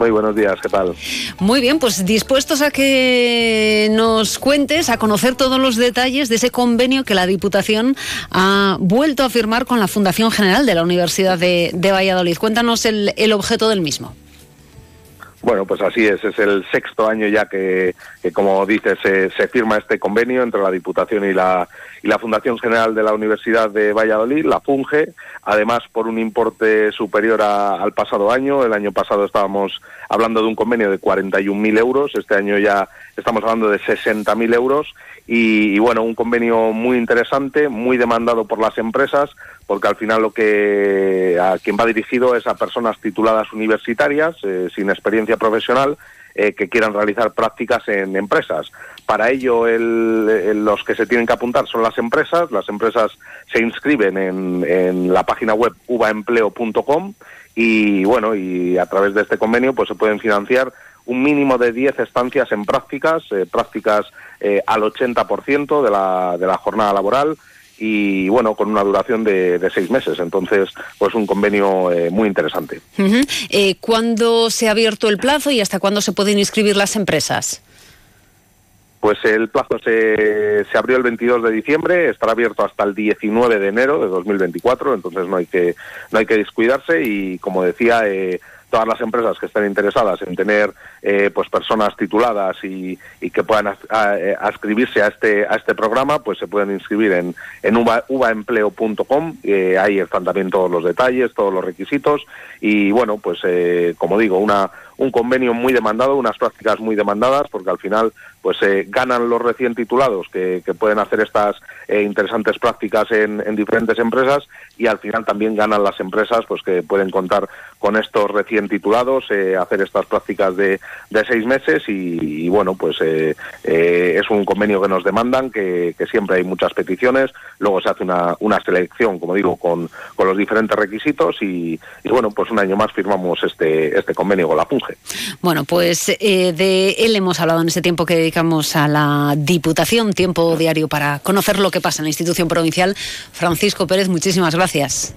Muy buenos días, ¿qué tal? Muy bien, pues dispuestos a que nos cuentes, a conocer todos los detalles de ese convenio que la Diputación ha vuelto a firmar con la Fundación General de la Universidad de, de Valladolid. Cuéntanos el, el objeto del mismo. Bueno, pues así es, es el sexto año ya que, como dices, se, se, firma este convenio entre la Diputación y la, y la Fundación General de la Universidad de Valladolid, la FUNGE, además por un importe superior a, al pasado año. El año pasado estábamos hablando de un convenio de 41.000 euros, este año ya estamos hablando de 60.000 euros y, y, bueno, un convenio muy interesante, muy demandado por las empresas, porque al final lo que a quien va dirigido es a personas tituladas universitarias eh, sin experiencia profesional eh, que quieran realizar prácticas en empresas. Para ello, el, los que se tienen que apuntar son las empresas. Las empresas se inscriben en, en la página web uvaempleo.com y bueno, y a través de este convenio pues se pueden financiar un mínimo de 10 estancias en prácticas, eh, prácticas eh, al 80% de la, de la jornada laboral y bueno, con una duración de, de, seis meses. Entonces, pues un convenio eh, muy interesante. Uh -huh. eh, ¿Cuándo se ha abierto el plazo y hasta cuándo se pueden inscribir las empresas? Pues el plazo se, se abrió el 22 de diciembre, estará abierto hasta el 19 de enero de 2024, entonces no hay que, no hay que descuidarse y como decía, eh, todas las empresas que estén interesadas en tener eh, pues personas tituladas y, y que puedan a, a, a ascribirse a este a este programa pues se pueden inscribir en, en uva, uvaempleo.com eh, ahí están también todos los detalles todos los requisitos y bueno pues eh, como digo una un convenio muy demandado, unas prácticas muy demandadas, porque al final pues eh, ganan los recién titulados que, pueden hacer estas eh, interesantes prácticas en, en, diferentes empresas y al final también ganan las empresas pues que pueden contar con estos recién titulados, eh, hacer estas prácticas de, de seis meses y, bueno pues eh, es un convenio que nos demandan, que, siempre hay muchas peticiones, luego se hace una, una selección, como digo, con, con los diferentes requisitos y, bueno pues un año más firmamos este, este convenio con la Bueno, pues eh, de él hemos hablado en ese tiempo que dedicamos a la Diputación, tiempo diario para conocer lo que pasa en la institución provincial. Francisco Pérez, muchísimas gracias.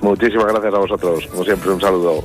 Muchísimas gracias a vosotros. Como siempre, un saludo.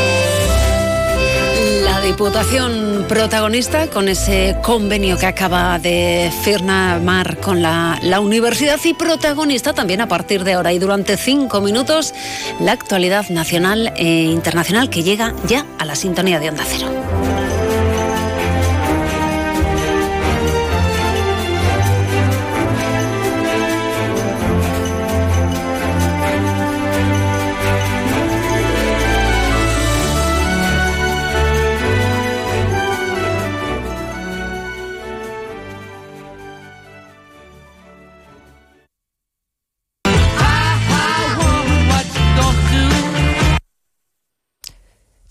Diputación protagonista con ese convenio que acaba de firmar con la, la, universidad y protagonista también a partir de ahora y durante cinco minutos la actualidad nacional e internacional que llega ya a la sintonía de Onda Cero.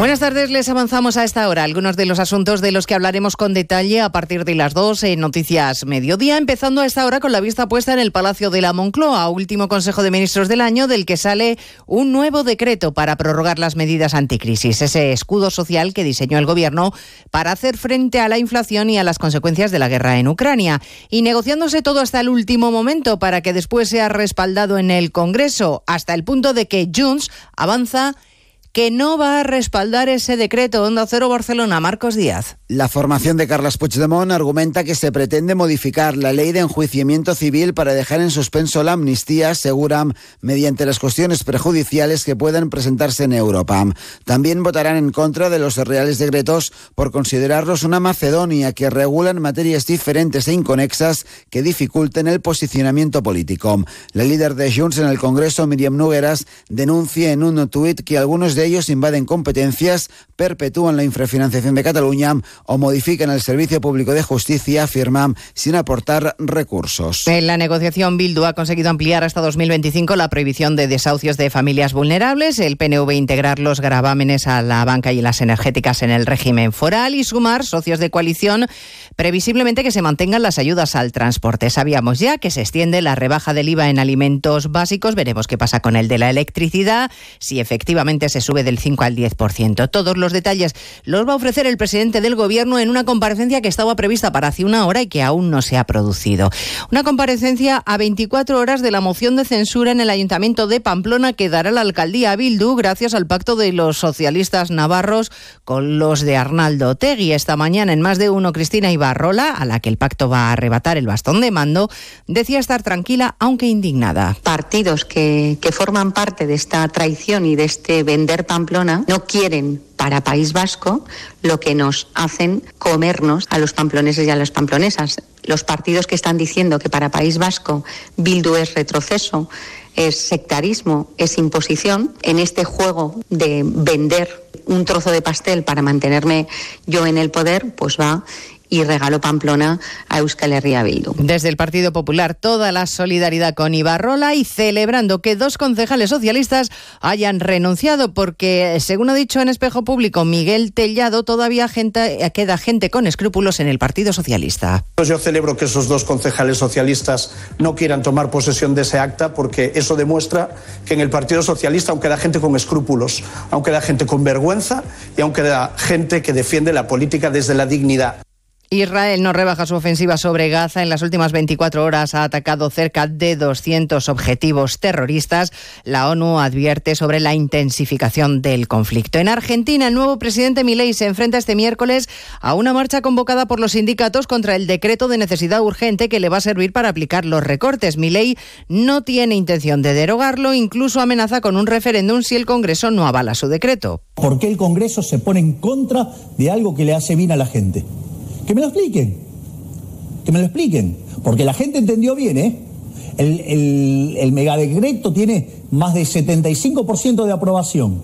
Buenas tardes, les avanzamos a esta hora algunos de los asuntos de los que hablaremos con detalle a partir de las 2 en Noticias Mediodía, empezando a esta hora con la vista puesta en el Palacio de la Moncloa, último Consejo de Ministros del año del que sale un nuevo decreto para prorrogar las medidas anticrisis, ese escudo social que diseñó el Gobierno para hacer frente a la inflación y a las consecuencias de la guerra en Ucrania, y negociándose todo hasta el último momento para que después sea respaldado en el Congreso, hasta el punto de que Junts avanza que no va a respaldar ese decreto Onda Cero Barcelona. Marcos Díaz. La formación de Carles Puigdemont argumenta que se pretende modificar la ley de enjuiciamiento civil para dejar en suspenso la amnistía, aseguran, mediante las cuestiones prejudiciales que puedan presentarse en Europa. También votarán en contra de los reales decretos por considerarlos una Macedonia que regulan materias diferentes e inconexas que dificulten el posicionamiento político. La líder de Junts en el Congreso, Miriam Nugueras, denuncia en un tuit que algunos de ellos invaden competencias, perpetúan la infrafinanciación de Cataluña o modifican el servicio público de justicia, afirman, sin aportar recursos. En la negociación, Bildu ha conseguido ampliar hasta 2025 la prohibición de desahucios de familias vulnerables, el PNV integrar los gravámenes a la banca y las energéticas en el régimen foral y sumar socios de coalición previsiblemente que se mantengan las ayudas al transporte. Sabíamos ya que se extiende la rebaja del IVA en alimentos básicos, veremos qué pasa con el de la electricidad, si efectivamente se sube del 5 al 10%. Todos los detalles los va a ofrecer el presidente del Gobierno en una comparecencia que estaba prevista para hace una hora y que aún no se ha producido. Una comparecencia a 24 horas de la moción de censura en el Ayuntamiento de Pamplona que dará la alcaldía a Bildu gracias al pacto de los socialistas navarros con los de Arnaldo Tegui. Esta mañana en más de uno, Cristina Ibarrola, a la que el pacto va a arrebatar el bastón de mando, decía estar tranquila aunque indignada. Partidos que, que forman parte de esta traición y de este vender Pamplona no quieren para País Vasco lo que nos hacen comernos a los pamploneses y a las pamplonesas. Los partidos que están diciendo que para País Vasco Bildu es retroceso, es sectarismo, es imposición, en este juego de vender un trozo de pastel para mantenerme yo en el poder, pues va y regaló Pamplona a Euskal Herria Bildu. Desde el Partido Popular, toda la solidaridad con Ibarrola y celebrando que dos concejales socialistas hayan renunciado porque, según ha dicho en Espejo Público Miguel Tellado, todavía gente, queda gente con escrúpulos en el Partido Socialista. Pues yo celebro que esos dos concejales socialistas no quieran tomar posesión de ese acta porque eso demuestra que en el Partido Socialista aún queda gente con escrúpulos, aún queda gente con vergüenza y aún queda gente que defiende la política desde la dignidad. Israel no rebaja su ofensiva sobre Gaza. En las últimas 24 horas ha atacado cerca de 200 objetivos terroristas. La ONU advierte sobre la intensificación del conflicto. En Argentina, el nuevo presidente Milei se enfrenta este miércoles a una marcha convocada por los sindicatos contra el decreto de necesidad urgente que le va a servir para aplicar los recortes. Milei no tiene intención de derogarlo, incluso amenaza con un referéndum si el Congreso no avala su decreto. ¿Por qué el Congreso se pone en contra de algo que le hace bien a la gente? Que me lo expliquen. Que me lo expliquen. Porque la gente entendió bien, ¿eh? El, el, megadecreto tiene más de 75% de aprobación.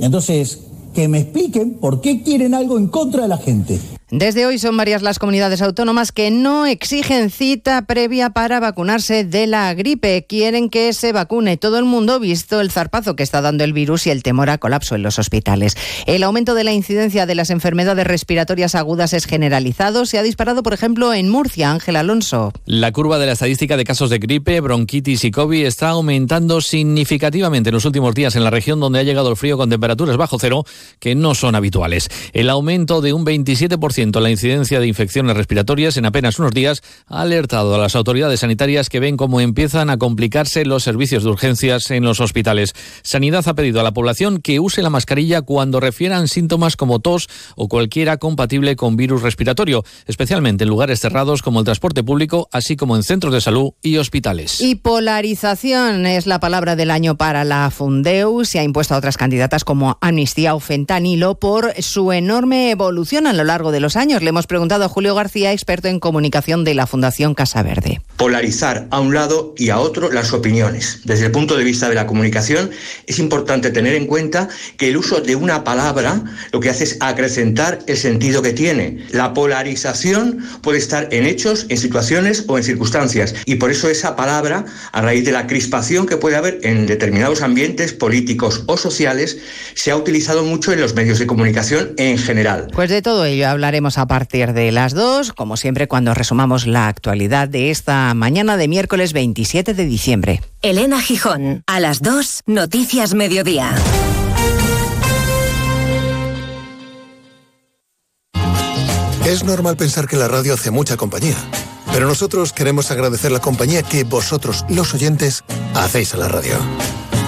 Entonces, que me expliquen por qué quieren algo en contra de la gente. Desde hoy son varias las comunidades autónomas que no exigen cita previa para vacunarse de la gripe. Quieren que se vacune todo el mundo, visto el zarpazo que está dando el virus y el temor a colapso en los hospitales. El aumento de la incidencia de las enfermedades respiratorias agudas es generalizado. Se ha disparado, por ejemplo, en Murcia. Ángel Alonso. La curva de la estadística de casos de gripe, bronquitis y COVID está aumentando significativamente en los últimos días en la región donde ha llegado el frío con temperaturas bajo cero que no son habituales. El aumento de un 27% la incidencia de infecciones respiratorias en apenas unos días ha alertado a las autoridades sanitarias que ven cómo empiezan a complicarse los servicios de urgencias en los hospitales. Sanidad ha pedido a la población que use la mascarilla cuando refieran síntomas como tos o cualquiera compatible con virus respiratorio, especialmente en lugares cerrados como el transporte público, así como en centros de salud y hospitales. Y polarización es la palabra del año para la Fundeu. Se ha impuesto a otras candidatas como Amnistía o Fentanilo por su enorme evolución a lo largo de los años. Le hemos preguntado a Julio García, experto en comunicación de la Fundación Casa Verde. Polarizar a un lado y a otro las opiniones. Desde el punto de vista de la comunicación es importante tener en cuenta que el uso de una palabra lo que hace es acrecentar el sentido que tiene. La polarización puede estar en hechos, en situaciones o en circunstancias y por eso esa palabra, a raíz de la crispación que puede haber en determinados ambientes políticos o sociales, se ha utilizado mucho en los medios de comunicación en general. Pues de todo ello hablaremos a partir de las dos, como siempre cuando resumamos la actualidad de esta mañana de miércoles 27 de diciembre. Elena Gijón, a las 2, Noticias Mediodía. Es normal pensar que la radio hace mucha compañía, pero nosotros queremos agradecer la compañía que vosotros, los oyentes, hacéis a la radio.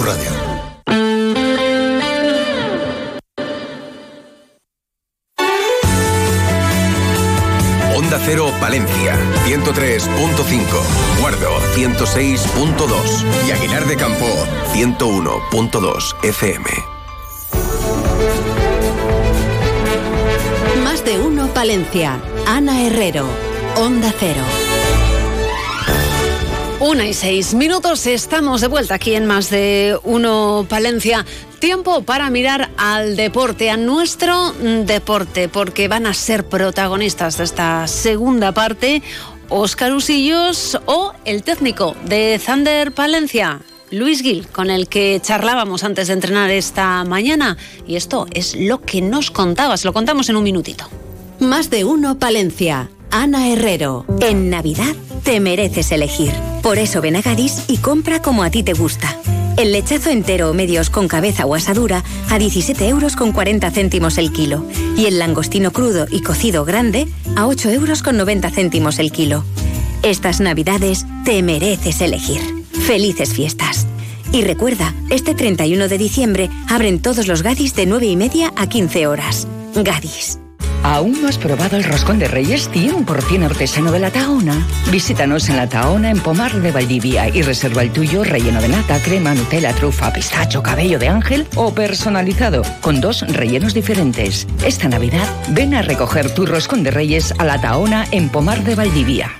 tu radio. Onda Cero Palencia, 103.5, Guardo, 106.2 y Aguilar de Campo, 101.2 FM. Más de uno Palencia. Ana Herrero, Onda Cero. Una y seis minutos, estamos de vuelta aquí en Más de Uno Palencia. Tiempo para mirar al deporte, a nuestro mm, deporte, porque van a ser protagonistas de esta segunda parte Óscar Usillos o el técnico de Thunder Palencia, Luis Gil, con el que charlábamos antes de entrenar esta mañana. Y esto es lo que nos contabas, lo contamos en un minutito. Más de uno Palencia. Ana Herrero. En Navidad te mereces elegir. Por eso ven a Gadis y compra como a ti te gusta. El lechazo entero o medios con cabeza o asadura a 17 euros con 40 céntimos el kilo. Y el langostino crudo y cocido grande a 8 euros con 90 céntimos el kilo. Estas navidades te mereces elegir. Felices fiestas. Y recuerda, este 31 de diciembre abren todos los Gadis de 9 y media a 15 horas. Gadis. ¿Aún no has probado el roscón de Reyes 100% artesano de la Tahona? Visítanos en la Tahona en Pomar de Valdivia y reserva el tuyo relleno de nata, crema, Nutella, trufa, pistacho, cabello de ángel o personalizado con dos rellenos diferentes. Esta Navidad ven a recoger tu roscón de Reyes a la Tahona en Pomar de Valdivia.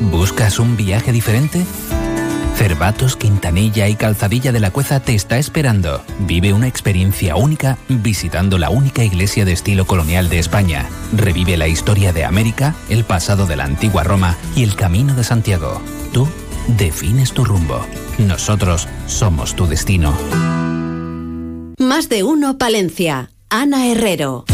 ¿Buscas un viaje diferente? Cervatos, Quintanilla y Calzadilla de la Cueza te está esperando. Vive una experiencia única visitando la única iglesia de estilo colonial de España. Revive la historia de América, el pasado de la antigua Roma y el camino de Santiago. Tú defines tu rumbo. Nosotros somos tu destino. Más de uno Palencia. Ana Herrero.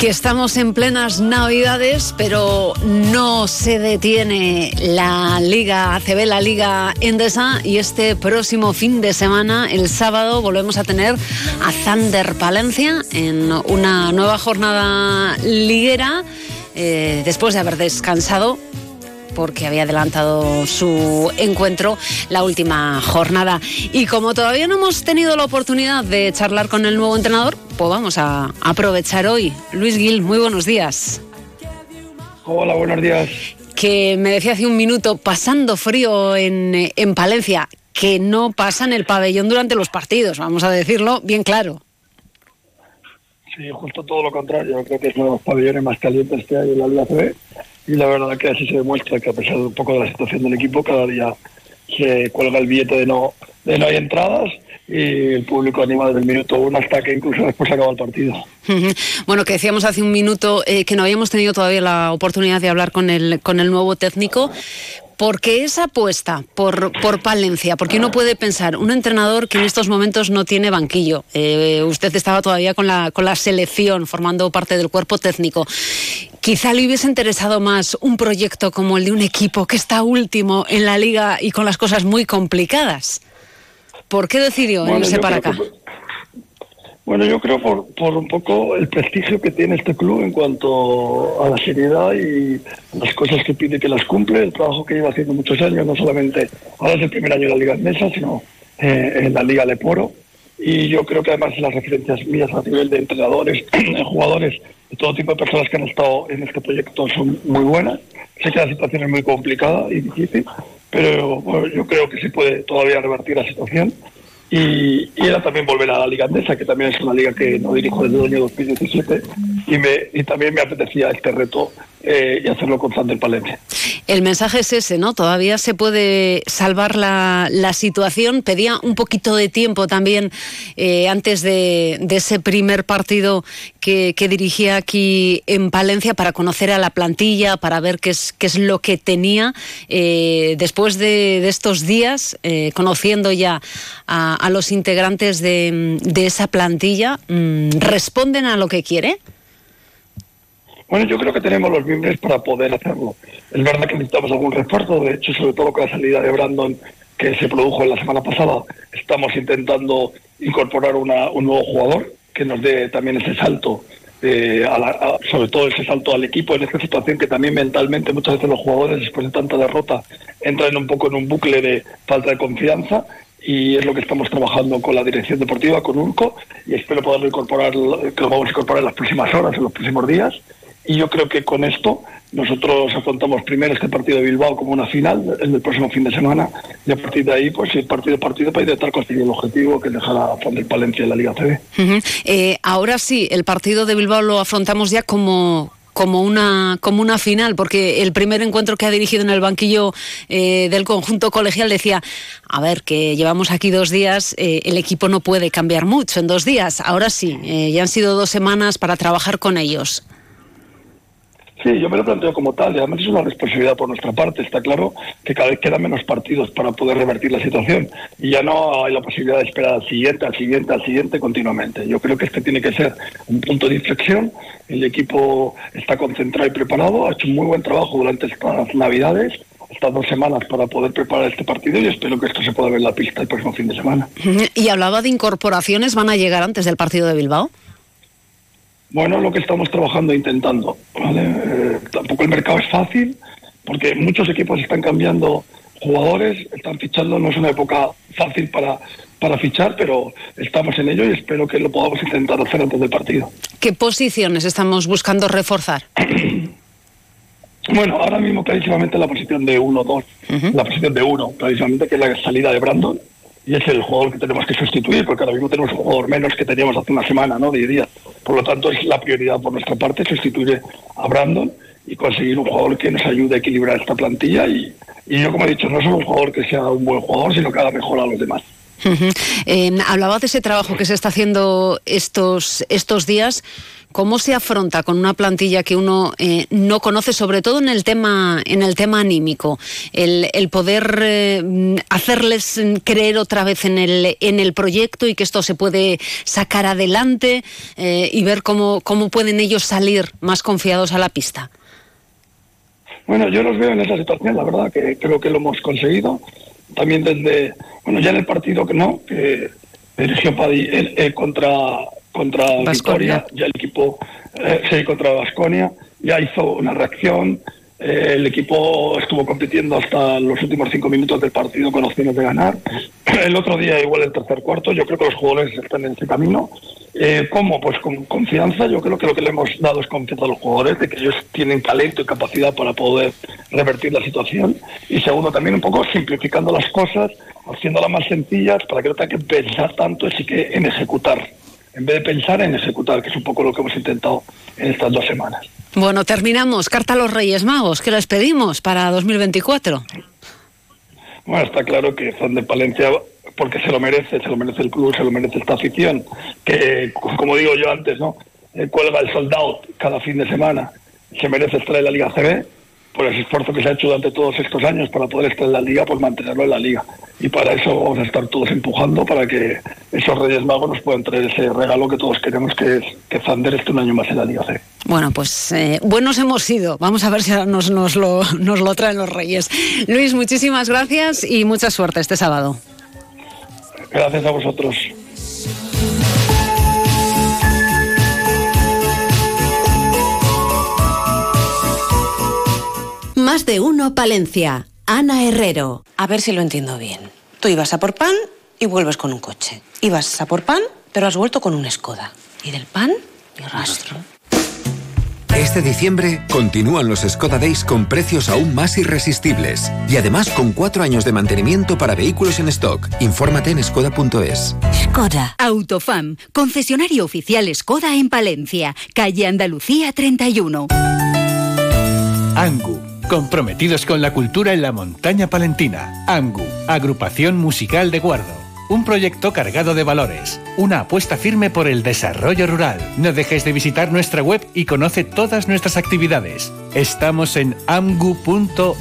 Que estamos en plenas navidades, pero no se detiene la Liga ACB, la Liga Endesa, y este próximo fin de semana, el sábado, volvemos a tener a Thunder Palencia en una nueva jornada liguera, eh, después de haber descansado porque había adelantado su encuentro la última jornada. Y como todavía no hemos tenido la oportunidad de charlar con el nuevo entrenador, pues vamos a aprovechar hoy. Luis Gil, muy buenos días. Hola, buenos días. que me decía hace un minuto, pasando frío en, en Palencia, que no pasa en el pabellón durante los partidos, vamos a decirlo bien claro. Sí, justo todo lo contrario. Creo que es uno de los pabellones más calientes que hay en la Liga CB y la verdad que así se demuestra que a pesar de un poco de la situación del equipo, cada día se cuelga el billete de no, de no hay entradas y el público anima desde el minuto uno hasta que incluso después acaba el partido. (laughs) Bueno, que decíamos hace un minuto eh, que no habíamos tenido todavía la oportunidad de hablar con el, con el nuevo técnico. ¿Por qué esa apuesta por, por Palencia? Porque uno puede pensar, un entrenador que en estos momentos no tiene banquillo. Eh, usted estaba todavía con la, con la selección, formando parte del cuerpo técnico. Quizá le hubiese interesado más un proyecto como el de un equipo que está último en la liga y con las cosas muy complicadas. ¿Por qué decidió Bueno, irse para acá? que- Bueno, yo creo por, por un poco el prestigio que tiene este club en cuanto a la seriedad y las cosas que pide que las cumple, el trabajo que lleva haciendo muchos años, no solamente ahora es el primer año de la Liga Mesa, sino eh, en la Liga Leporo. Y yo creo que además las referencias mías a nivel de entrenadores, (clears throat) de jugadores, de todo tipo de personas que han estado en este proyecto son muy buenas. Sé que la situación es muy complicada y difícil, pero bueno, yo creo que se puede todavía revertir la situación y, y era también volver a la Liga Andesa, que también es una liga que no dirijo desde el año 2017, y, me, y también me apetecía este reto eh, y hacerlo con Sander Palencia. El mensaje es ese, ¿no? Todavía se puede salvar la, la situación. Pedía un poquito de tiempo también eh, antes de, de ese primer partido que, que dirigía aquí en Palencia para conocer a la plantilla, para ver qué es, qué es lo que tenía. Eh, después de, de estos días, conociendo ya a, a los integrantes de, de esa plantilla, mm, ¿responden a lo que quiere? Bueno, yo creo que tenemos los miembros para poder hacerlo. Es verdad que necesitamos algún refuerzo, de hecho, sobre todo con la salida de Brandon que se produjo en la semana pasada, estamos intentando incorporar una- un nuevo jugador que nos dé también ese salto, eh, a la- sobre todo ese salto al equipo en esta situación que también mentalmente muchas veces los jugadores después de tanta derrota entran un poco en un bucle de falta de confianza y es lo que estamos trabajando con la dirección deportiva, con Urco, y espero poderlo incorporar, que lo vamos a incorporar en las próximas horas, en los próximos días. Y yo creo que con esto nosotros afrontamos primero este partido de Bilbao como una final, el del próximo fin de semana, y a partir de ahí, pues ir partido a partido para intentar conseguir el objetivo que es dejar a Palencia en la Liga CB. Eh, ahora sí, el partido de Bilbao lo afrontamos ya como como una como una final porque el primer encuentro que ha dirigido en el banquillo eh, del conjunto colegial decía a ver que llevamos aquí dos días eh, el equipo no puede cambiar mucho en dos días. Ahora sí eh, ya han sido dos semanas para trabajar con ellos Sí, yo me lo planteo como tal, y además es una responsabilidad por nuestra parte. Está claro que cada vez quedan menos partidos para poder revertir la situación y ya no hay la posibilidad de esperar al siguiente, al siguiente, al siguiente continuamente. Yo creo que este tiene que ser un punto de inflexión. El equipo está concentrado y preparado, ha hecho un muy buen trabajo durante estas Navidades, estas dos semanas para poder preparar este partido y espero que esto se pueda ver en la pista el próximo fin de semana. (laughs) Y hablaba de incorporaciones van a llegar antes del partido de Bilbao Bueno, lo que estamos trabajando e intentando. ¿vale? Eh, tampoco el mercado es fácil, porque muchos equipos están cambiando jugadores, están fichando, no es una época fácil para, para fichar, pero estamos en ello y espero que lo podamos intentar hacer antes del partido. qué posiciones estamos buscando reforzar (clears throat) Bueno, ahora mismo clarísimamente la posición de 1-2, la posición de 1, clarísimamente que es la salida de Brandon, y es el jugador que tenemos que sustituir, porque ahora mismo tenemos un jugador menos que teníamos hace una semana, ¿no? 10 días. Por lo tanto, es la prioridad por nuestra parte sustituir a Brandon y conseguir un jugador que nos ayude a equilibrar esta plantilla. Y, y yo, como he dicho, no solo un jugador que sea un buen jugador, sino que haga mejor a los demás. Ujú. Eh, hablaba de ese trabajo que se está haciendo estos, estos días. ¿Cómo se afronta con una plantilla que uno eh, no conoce, sobre todo en el tema, en el tema anímico? El, el poder eh, hacerles creer otra vez en el, en el proyecto y que esto se puede sacar adelante eh, y ver cómo, cómo pueden ellos salir más confiados a la pista. Bueno, yo los veo en esa situación, la verdad, que creo que lo hemos conseguido. También desde, bueno, ya en el partido que no, que dirigió Paddy eh, eh, contra, Victoria, ya el equipo, eh, sí, contra Vasconia, ya hizo una reacción, Eh, el equipo estuvo compitiendo hasta los últimos cinco minutos del partido con opciones de ganar. (clears throat) El otro día igual el tercer cuarto. Yo creo que los jugadores están en ese camino. Eh, ¿Cómo? Pues con confianza. Yo creo que lo que le hemos dado es confianza a los jugadores de que ellos tienen talento y capacidad para poder revertir la situación. Y segundo, también un poco simplificando las cosas, haciéndolas más sencillas para que no tengan que pensar tanto y sí que en ejecutar. En vez de pensar en ejecutar, que es un poco lo que hemos intentado en estas dos semanas. Bueno, terminamos. Carta a los Reyes Magos. ¿Qué les pedimos para 2024? Bueno, está claro que Zan de Palencia, porque se lo merece, se lo merece el club, se lo merece esta afición, que, como digo yo antes, ¿no? Eh, cuelga el soldado cada fin de semana, se merece estar en la Liga CB por el esfuerzo que se ha hecho durante todos estos años para poder estar en la liga, pues mantenerlo en la liga. Y para eso vamos a estar todos empujando para que esos Reyes Magos nos puedan traer ese regalo que todos queremos, que es que Zander esté un año más en la Liga C. Bueno, pues eh, buenos hemos sido. Vamos a ver si ahora nos, nos, lo, nos lo traen los Reyes. Luis, muchísimas gracias y mucha suerte este sábado. Gracias a vosotros. Más de uno, Palencia. Ana Herrero. A ver si lo entiendo bien. Tú ibas a por pan y vuelves con un coche. Ibas a por pan, pero has vuelto con un Skoda. Y del pan, ni rastro. Este diciembre continúan los Skoda Days con precios aún más irresistibles y además con cuatro años de mantenimiento para vehículos en stock. Infórmate en skoda.es. Skoda. Autofam, concesionario oficial Skoda en Palencia, calle Andalucía 31. Angu, comprometidos con la cultura en la montaña palentina. Angu, agrupación musical de Guardo. Un proyecto cargado de valores, una apuesta firme por el desarrollo rural. No dejes de visitar nuestra web y conoce todas nuestras actividades. Estamos en amgu.org.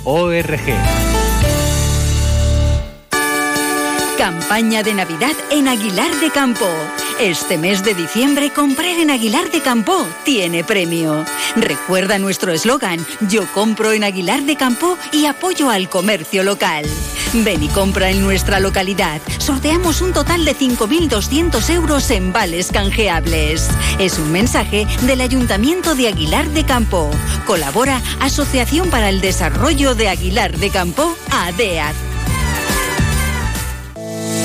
Campaña de Navidad en Aguilar de Campo. Este mes de diciembre comprar en Aguilar de Campo tiene premio. Recuerda nuestro eslogan, yo compro en Aguilar de Campo y apoyo al comercio local. Ven y compra en nuestra localidad. Sorteamos un total de 5.200 euros en vales canjeables. Es un mensaje del Ayuntamiento de Aguilar de Campo. Colabora Asociación para el Desarrollo de Aguilar de Campo, ADEAD.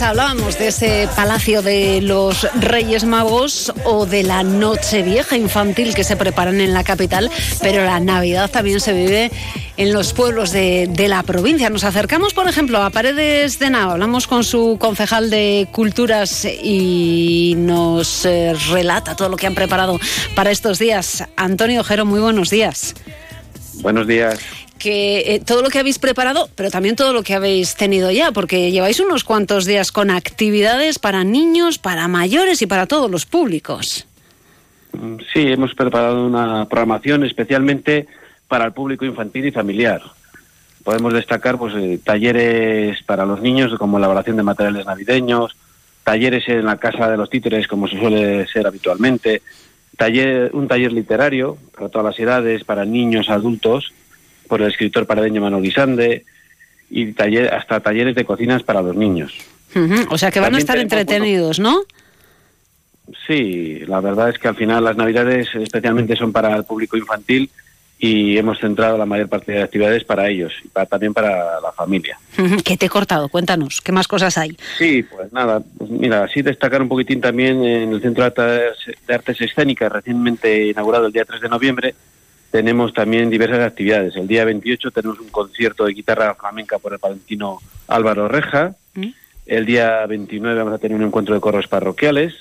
Les hablábamos de ese Palacio de los Reyes Magos o de la Nochevieja infantil que se preparan en la capital, pero la Navidad también se vive en los pueblos de, de la provincia. Nos acercamos, por ejemplo, a Paredes de Nao, hablamos con su concejal de Culturas y nos eh, relata todo lo que han preparado para estos días. Antonio Ojero, muy buenos días. Buenos días. Que eh, todo lo que habéis preparado, pero también todo lo que habéis tenido ya, porque lleváis unos cuantos días con actividades para niños, para mayores y para todos los públicos. Mm, Sí, hemos preparado una programación especialmente para el público infantil y familiar. Podemos destacar pues, eh, talleres para los niños, como elaboración de materiales navideños, talleres en la Casa de los Títeres, como se suele ser habitualmente, taller, un taller literario para todas las edades, para niños, adultos, por el escritor paradeño Manuel Guisande, y taller, hasta talleres de cocinas para los niños. Ujú, O sea que van a estar entretenidos, ¿no? Sí, la verdad es que al final las navidades especialmente son para el público infantil y hemos centrado la mayor parte de actividades para ellos y para- también para la familia. Que te he cortado, cuéntanos, ¿qué más cosas hay? Sí, pues nada, pues mira, sí destacar un poquitín también en el Centro de Artes, de Artes Escénicas, recientemente inaugurado el día 3 de noviembre, tenemos también diversas actividades. El día 28 tenemos un concierto de guitarra flamenca por el palentino Álvaro Reja. El día 29 vamos a tener un encuentro de corros parroquiales.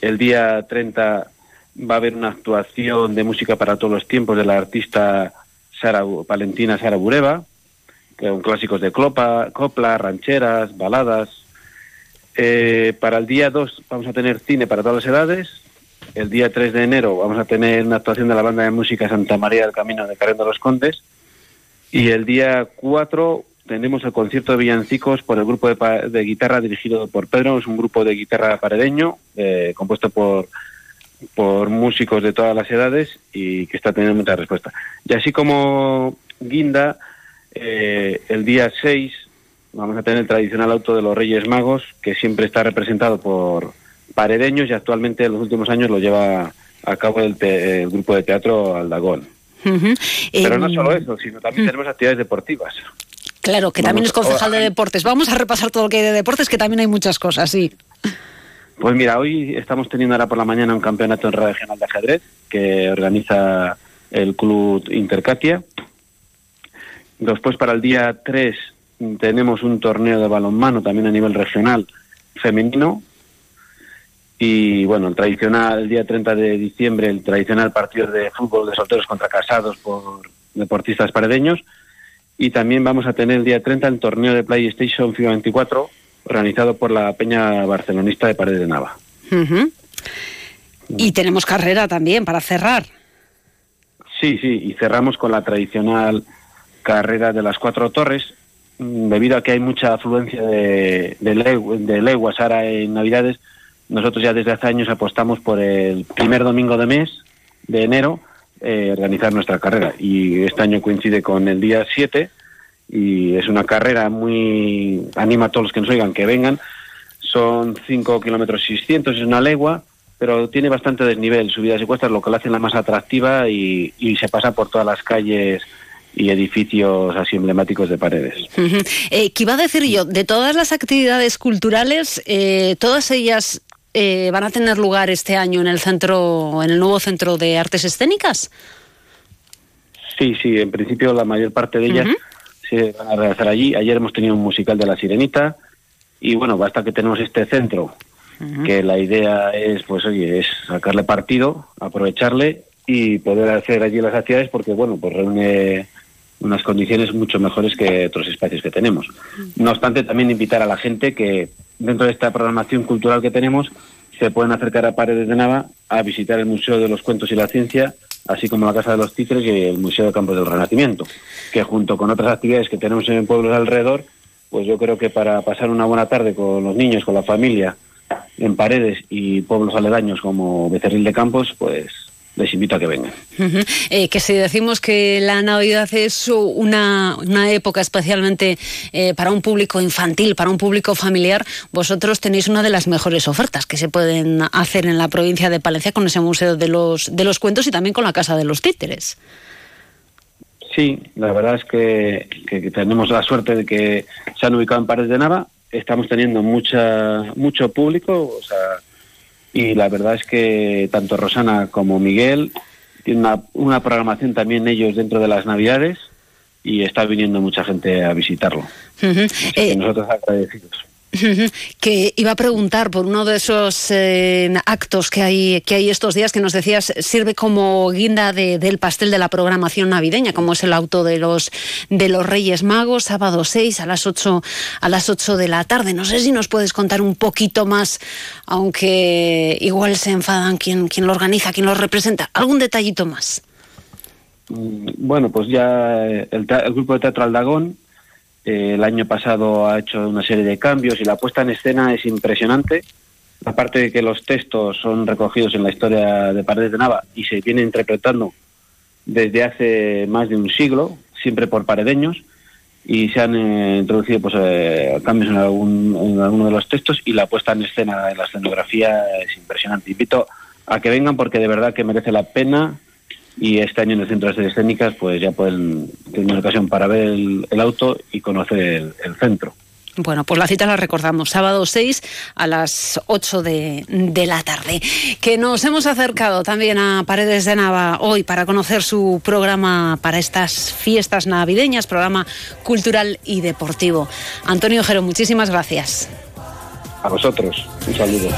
El día 30 va a haber una actuación de música para todos los tiempos de la artista Sara, palentina Sara Bureva, con clásicos de clopa, copla, rancheras, baladas. Eh, para el día 2 vamos a tener cine para todas las edades. El día 3 de enero vamos a tener una actuación de la banda de música Santa María del Camino de Carrendo de los Condes. Y el día 4 tenemos el concierto de villancicos por el grupo de, de guitarra dirigido por Pedro. Es un grupo de guitarra paredeño eh, compuesto por, por músicos de todas las edades y que está teniendo mucha respuesta. Y así como Guinda, eh, el día 6 vamos a tener el tradicional auto de los Reyes Magos, que siempre está representado por paredeños y actualmente en los últimos años lo lleva a cabo el, te- el grupo de teatro Aldagón. Pero no Em, solo eso, sino también tenemos actividades deportivas. Claro, que también es concejal de deportes. Vamos a repasar todo lo que hay de deportes, que también hay muchas cosas, sí. Pues mira, hoy estamos teniendo ahora por la mañana un campeonato regional de ajedrez que organiza el club Intercatia. Después para el día 3 tenemos un torneo de balonmano también a nivel regional femenino. Y bueno, el tradicional, el día 30 de diciembre, el tradicional partido de fútbol de solteros contra casados por deportistas paredeños. Y también vamos a tener el día 30 el torneo de PlayStation FIFA 24 organizado por la Peña Barcelonista de Paredes de Nava. Y tenemos carrera también para cerrar. Sí, sí, y cerramos con la tradicional carrera de las cuatro torres. Mm, Debido a que hay mucha afluencia de, de, de leguas ahora en Navidades, nosotros ya desde hace años apostamos por el primer domingo de mes, de enero, eh, organizar nuestra carrera. Y este año coincide con el día 7 y es una carrera muy... anima a todos los que nos oigan que vengan. Son 5 kilómetros 600, es una legua, pero tiene bastante desnivel, subidas y cuestas, lo que la hace la más atractiva y, se pasa por todas las calles y edificios así emblemáticos de paredes. Eh, ¿Qué iba a decir yo? De todas las actividades culturales, eh, todas ellas eh, van a tener lugar este año en el centro, en el nuevo centro de artes escénicas. Sí, sí, en principio la mayor parte de ellas se van a realizar allí. Ayer hemos tenido un musical de La Sirenita y bueno, basta que tenemos este centro, que la idea es, pues oye, es sacarle partido, aprovecharle y poder hacer allí las actividades porque bueno, pues reúne unas condiciones mucho mejores que otros espacios que tenemos. No obstante, también invitar a la gente que dentro de esta programación cultural que tenemos se pueden acercar a Paredes de Nava a visitar el Museo de los Cuentos y la Ciencia, así como la Casa de los Títeres y el Museo de Campos del Renacimiento, que junto con otras actividades que tenemos en pueblos alrededor, pues yo creo que para pasar una buena tarde con los niños, con la familia, en Paredes y pueblos aledaños como Becerril de Campos, pues les invito a que vengan. Eh, que si decimos que la Navidad es una, una época especialmente eh, para un público infantil, para un público familiar, vosotros tenéis una de las mejores ofertas que se pueden hacer en la provincia de Palencia con ese Museo de los, de los Cuentos y también con la Casa de los Títeres. Sí, la verdad es que, que- que tenemos la suerte de que se han ubicado en Paredes de Nava. Estamos teniendo mucha mucho público, o sea, y la verdad es que tanto Rosana como Miguel tienen una, una programación también ellos dentro de las Navidades y está viniendo mucha gente a visitarlo. Así que Eh, nosotros agradecidos. (laughs) Que iba a preguntar por uno de esos eh, actos que hay, que hay estos días que nos decías sirve como guinda de- del pastel de la programación navideña, como es el auto de los de los Reyes Magos, sábado 6 a las 8 a las 8 de la tarde. No sé si nos puedes contar un poquito más, aunque igual se enfadan quien, quien lo organiza, quien lo representa. ¿Algún detallito más? Mm, Bueno, pues ya el, el grupo de teatro Aldagón eh, el año pasado ha hecho una serie de cambios y la puesta en escena es impresionante. Aparte de que los textos son recogidos en la historia de Paredes de Nava y se viene interpretando desde hace más de un siglo, siempre por paredeños, y se han eh, introducido pues, eh, cambios en, algún, en alguno de los textos y la puesta en escena de la escenografía es impresionante. Invito a que vengan porque de verdad que merece la pena y este año en el Centro de Artes Escénicas pues ya pueden tener ocasión para ver el, el auto y conocer el, el centro. Bueno, pues la cita la recordamos, sábado 6 a las 8 de, de, la tarde. Que nos hemos acercado también a Paredes de Nava hoy para conocer su programa para estas fiestas navideñas, programa cultural y deportivo. Antonio Jero, muchísimas gracias. A vosotros, un saludo.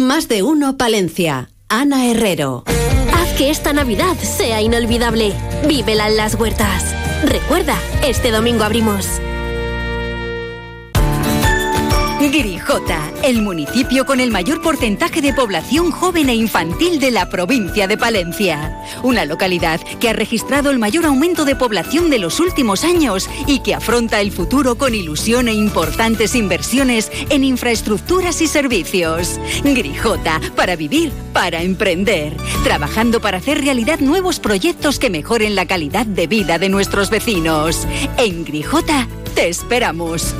Más de uno, Palencia. Ana Herrero. Haz que esta Navidad sea inolvidable. Vívela en las huertas. Recuerda, este domingo abrimos. Grijota, el municipio con el mayor porcentaje de población joven e infantil de la provincia de Palencia. Una localidad que ha registrado el mayor aumento de población de los últimos años y que afronta el futuro con ilusión e importantes inversiones en infraestructuras y servicios. Grijota, para vivir, para emprender. Trabajando para hacer realidad nuevos proyectos que mejoren la calidad de vida de nuestros vecinos. En Grijota, te esperamos.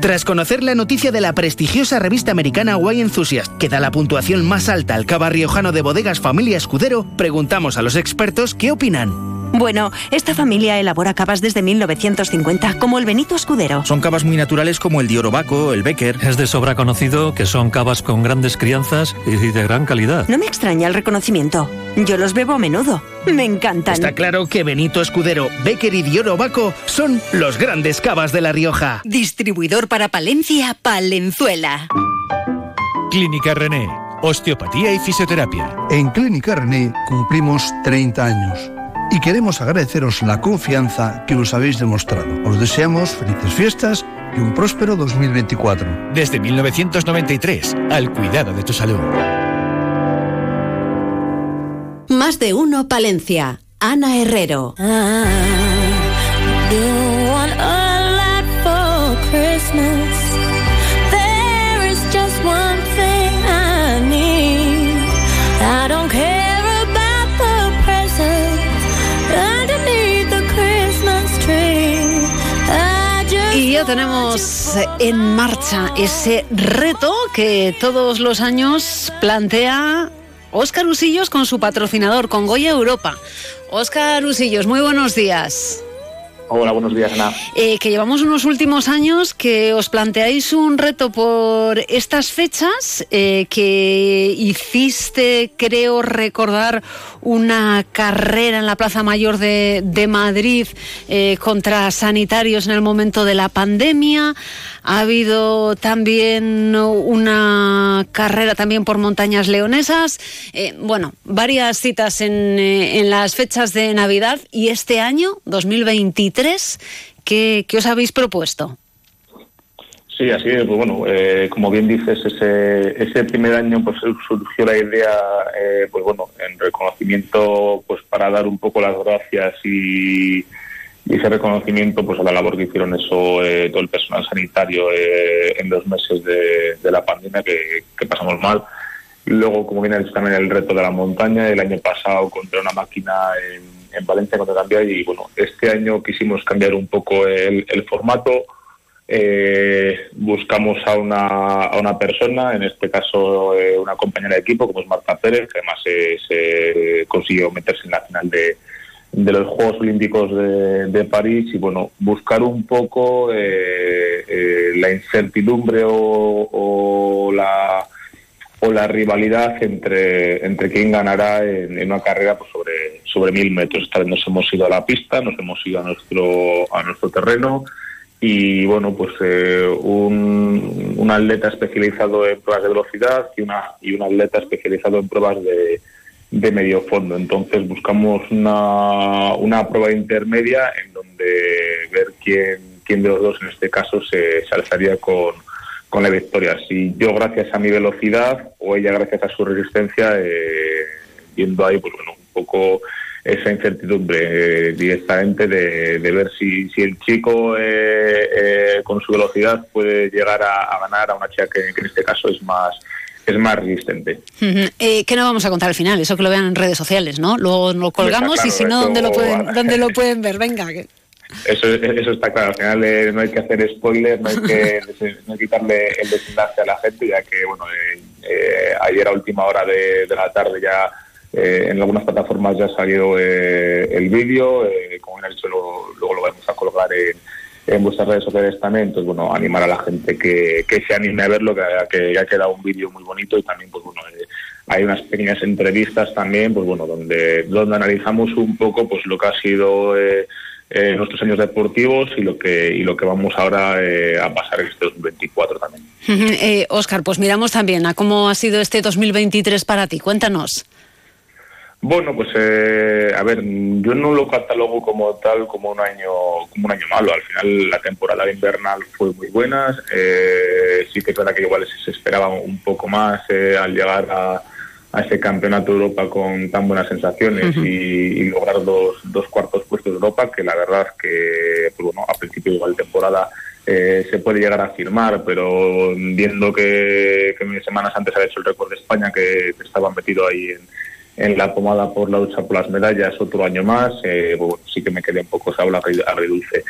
Tras conocer la noticia de la prestigiosa revista americana Wine Enthusiast, que da la puntuación más alta al cava riojano de bodegas Familia Escudero, preguntamos a los expertos qué opinan. Bueno, esta familia elabora cavas desde 1950, como el Benito Escudero. Son cavas muy naturales como el Diorobaco, el Becker. Es de sobra conocido que son cavas con grandes crianzas y de gran calidad. No me extraña el reconocimiento. Yo los bebo a menudo. Me encantan. Está claro que Benito Escudero, Becker y Diorobaco son los grandes cavas de La Rioja. Distribuidor para Palencia, Palenzuela. Clínica René. Osteopatía y fisioterapia. En Clínica René cumplimos 30 años y queremos agradeceros la confianza que nos habéis demostrado. Os deseamos felices fiestas y un próspero 2024. Desde 1993, al cuidado de tu salud. Más de uno, Palencia. Ana Herrero. Tenemos en marcha ese reto que todos los años plantea Óscar Usillos con su patrocinador, con Goya Europa. Óscar Usillos, muy buenos días. Hola, buenos días, Ana. Eh, que llevamos unos últimos años que os planteáis un reto por estas fechas, eh, que hiciste, creo recordar, una carrera en la Plaza Mayor de, Madrid eh, contra sanitarios en el momento de la pandemia. Ha habido también una carrera también por montañas leonesas. Eh, bueno, varias citas en, eh, en las fechas de Navidad y este año, 2023, ¿qué, qué os habéis propuesto? Sí, así es. Pues bueno, eh, como bien dices, ese, ese primer año pues surgió la idea, eh, pues bueno, en reconocimiento, pues para dar un poco las gracias y, y ese reconocimiento, pues a la labor que hicieron eso eh, todo el personal sanitario eh, en los meses de, la pandemia que, pasamos mal. Luego, como viene también el reto de la montaña, el año pasado contra una máquina en, en Valencia contra cambiar y bueno, este año quisimos cambiar un poco el, formato. Eh, buscamos a una, a una persona, en este caso eh, una compañera de equipo como es Marta Pérez, que además se consiguió meterse en la final de, de los Juegos Olímpicos de, de, París y bueno, buscar un poco eh, eh, la incertidumbre o, o, la o la rivalidad entre, entre quién ganará en, una carrera pues, sobre, sobre mil metros. Esta vez nos hemos ido a la pista, nos hemos ido a nuestro, a nuestro terreno y bueno pues eh, un, un, atleta especializado en pruebas de velocidad y una y un atleta especializado en pruebas de, de medio fondo. Entonces buscamos una, una prueba intermedia en donde ver quién quién de los dos en este caso se, se alzaría con, con la victoria. Si yo gracias a mi velocidad o ella gracias a su resistencia eh, viendo ahí pues bueno un poco esa incertidumbre eh, directamente de, de, ver si, si el chico eh, eh, con su velocidad puede llegar a, a ganar a una chica que, que, en este caso es más es más resistente. Uh -huh. eh, ¿Qué no vamos a contar al final? Eso que lo vean en redes sociales, ¿no? Luego lo colgamos claro, y si no, ¿dónde lo pueden, dónde lo (laughs) pueden ver? Venga. Que... Eso, eso está claro, al final eh, no hay que hacer spoilers, no hay que, (laughs) no hay que quitarle el desenlace a la gente, ya que, bueno, eh, eh, ayer a última hora de, de la tarde ya Eh, en algunas plataformas ya salió eh, el vídeo, eh, como bien ha dicho, luego, luego lo vamos a colgar en, en vuestras redes sociales también. Entonces, bueno, animar a la gente que, que se anime a verlo, que, que ha quedado un vídeo muy bonito y también, pues bueno, eh, hay unas pequeñas entrevistas también, pues bueno, donde, donde analizamos un poco pues lo que ha sido eh, eh, nuestros años deportivos y lo que y lo que vamos ahora eh, a pasar en este 2024 también. (laughs) Óscar, pues miramos también a cómo ha sido este 2023 para ti. Cuéntanos. Bueno, pues eh, a ver, yo no lo catalogo como tal como un año como un año malo. Al final la temporada invernal fue muy buena. Eh, sí que es verdad que igual se esperaba un poco más eh, al llegar a, a ese campeonato de Europa con tan buenas sensaciones y, y lograr dos, dos cuartos puestos de Europa, que la verdad es que, pues bueno, a principio igual de temporada eh, se puede llegar a firmar, pero viendo que, que semanas antes había hecho el récord de España, que, que estaba metido ahí en, en la pomada por la lucha por las medallas otro año más, eh, bueno, sí que me quedé un poco sabla agridulce.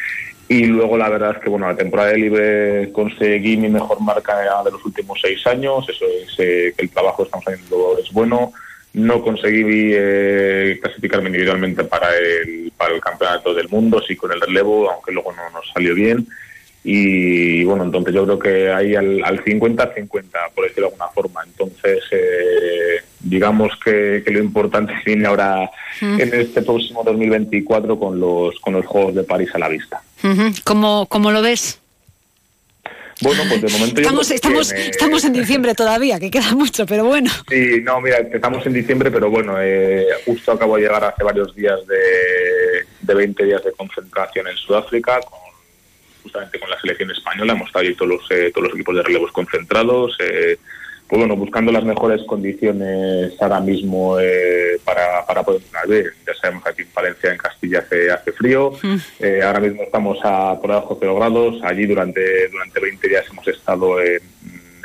Y luego la verdad es que bueno, la temporada de libre conseguí mi mejor marca de los últimos seis años, eso es eh, que el trabajo que estamos haciendo es bueno. No conseguí eh, clasificarme individualmente para el, para el campeonato del mundo, sí con el relevo, aunque luego no nos salió bien. Y bueno, entonces yo creo que ahí al, al 50-50, por decirlo de alguna forma. Entonces, eh, digamos que, que lo importante (laughs) viene ahora en este próximo 2024 con los, con los Juegos de París a la vista. Ujú. ¿Cómo, cómo lo ves? Bueno, pues de momento yo Estamos, que estamos, estamos en diciembre todavía, que queda mucho, pero bueno. Sí, no, mira, empezamos en diciembre, pero bueno, eh, justo acabo de llegar hace varios días de, de 20 días de concentración en Sudáfrica, con, justamente con la selección española. Hemos estado ahí todos los, eh, todos los equipos de relevos concentrados. Eh, pues bueno, buscando las mejores condiciones ahora mismo eh, para, para poder entrenar bien. Ya sabemos que aquí en Valencia, en Castilla, hace, hace frío. (laughs) Eh, ahora mismo estamos a por debajo de 0 grados. Allí durante, durante 20 días hemos estado en,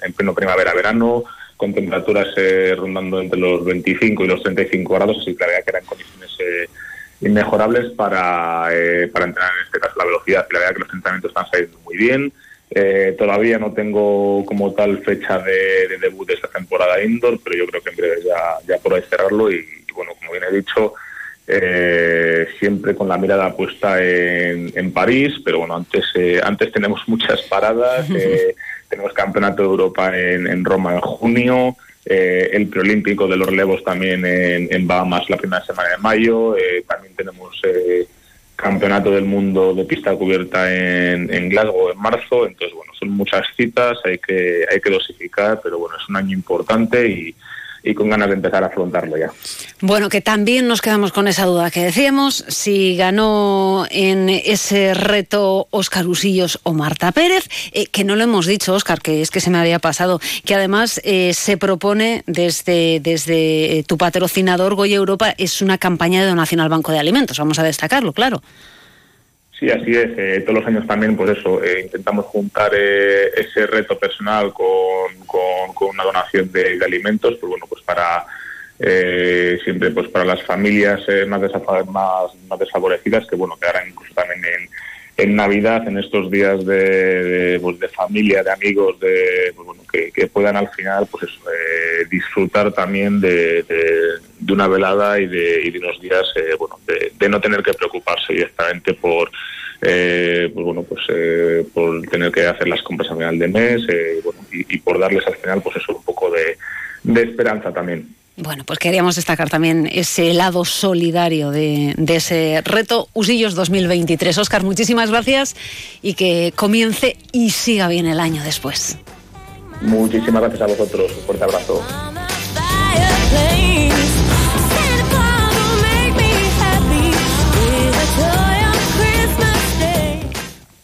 en pleno primavera-verano, con temperaturas eh, rondando entre los 25 y los 35 grados, así que la verdad que eran condiciones eh, inmejorables para, eh, para entrenar en este caso la velocidad. La verdad que los entrenamientos están saliendo muy bien. Eh, todavía no tengo como tal fecha de, de debut de esta temporada indoor, pero yo creo que en breve ya, ya podré cerrarlo y, y bueno, como bien he dicho, eh, siempre con la mirada puesta en, en París, pero bueno, antes, eh, antes tenemos muchas paradas, (laughs) eh, tenemos Campeonato de Europa en, en Roma en junio, eh, el preolímpico de los relevos también en, en Bahamas la primera semana de mayo, eh, también tenemos eh, Campeonato del Mundo de pista cubierta en, en Glasgow en marzo, entonces bueno, son muchas citas, hay que, hay que dosificar, pero bueno, es un año importante y, y con ganas de empezar a afrontarlo ya. Bueno, que también nos quedamos con esa duda que decíamos, si ganó en ese reto Óscar Usillos o Marta Pérez, eh, que no lo hemos dicho, Óscar, que es que se me había pasado, que además eh, se propone desde, desde eh, tu patrocinador Goya Europa, es una campaña de donación al Banco de Alimentos, vamos a destacarlo, claro. Sí, así es. Eh, todos los años también, pues eso, eh, intentamos juntar eh, ese reto personal con, con- una donación de, alimentos, pues bueno, pues para eh, siempre pues para las familias más, más, más desfavorecidas, que bueno, que ahora incluso también en, en Navidad, en estos días de, pues, de familia, de amigos, de pues, bueno, que, que puedan al final pues eh, disfrutar también de, de- una velada y de, unos días eh, bueno, de, no tener que preocuparse directamente por eh, pues bueno pues eh, por tener que hacer las compras a final de mes eh, bueno, y, y por darles al final pues eso un poco de esperanza también. Bueno, pues queríamos destacar también ese lado solidario de, de ese reto Usillos 2023. Óscar, muchísimas gracias y que comience y siga bien el año después. Muchísimas gracias a vosotros, un fuerte abrazo.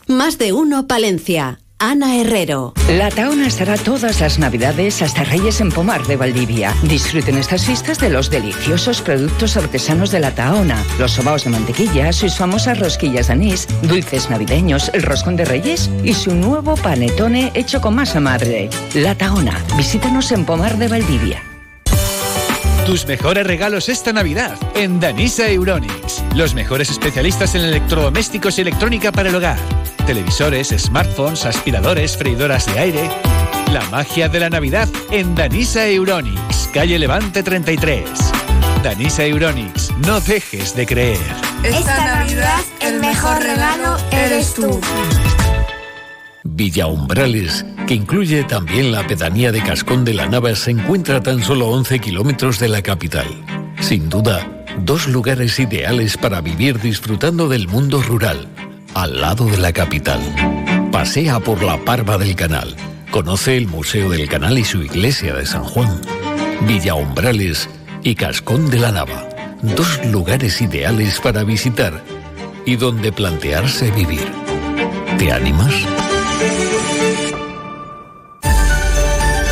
Más de uno Palencia. Ana Herrero. La Taona estará todas las Navidades hasta Reyes en Pomar de Valdivia. Disfruten estas fiestas de los deliciosos productos artesanos de la Taona, los sobaos de mantequilla, sus famosas rosquillas de anís, dulces navideños, el roscón de Reyes y su nuevo panetone hecho con masa madre. La Taona. Visítanos en Pomar de Valdivia. Tus mejores regalos esta Navidad en Danisa Euronics. Los mejores especialistas en electrodomésticos y electrónica para el hogar. Televisores, smartphones, aspiradores, freidoras de aire. La magia de la Navidad en Danisa Euronics, calle Levante 33. Danisa Euronics. No dejes de creer. Esta Navidad el mejor regalo eres tú. Villa Umbrales, que incluye también la pedanía de Cascón de la Nava, se encuentra a tan solo 11 kilómetros de la capital. Sin duda, dos lugares ideales para vivir disfrutando del mundo rural, al lado de la capital. Pasea por la Parva del Canal. Conoce el Museo del Canal y su iglesia de San Juan. Villa Umbrales y Cascón de la Nava. Dos lugares ideales para visitar y donde plantearse vivir. ¿Te animas?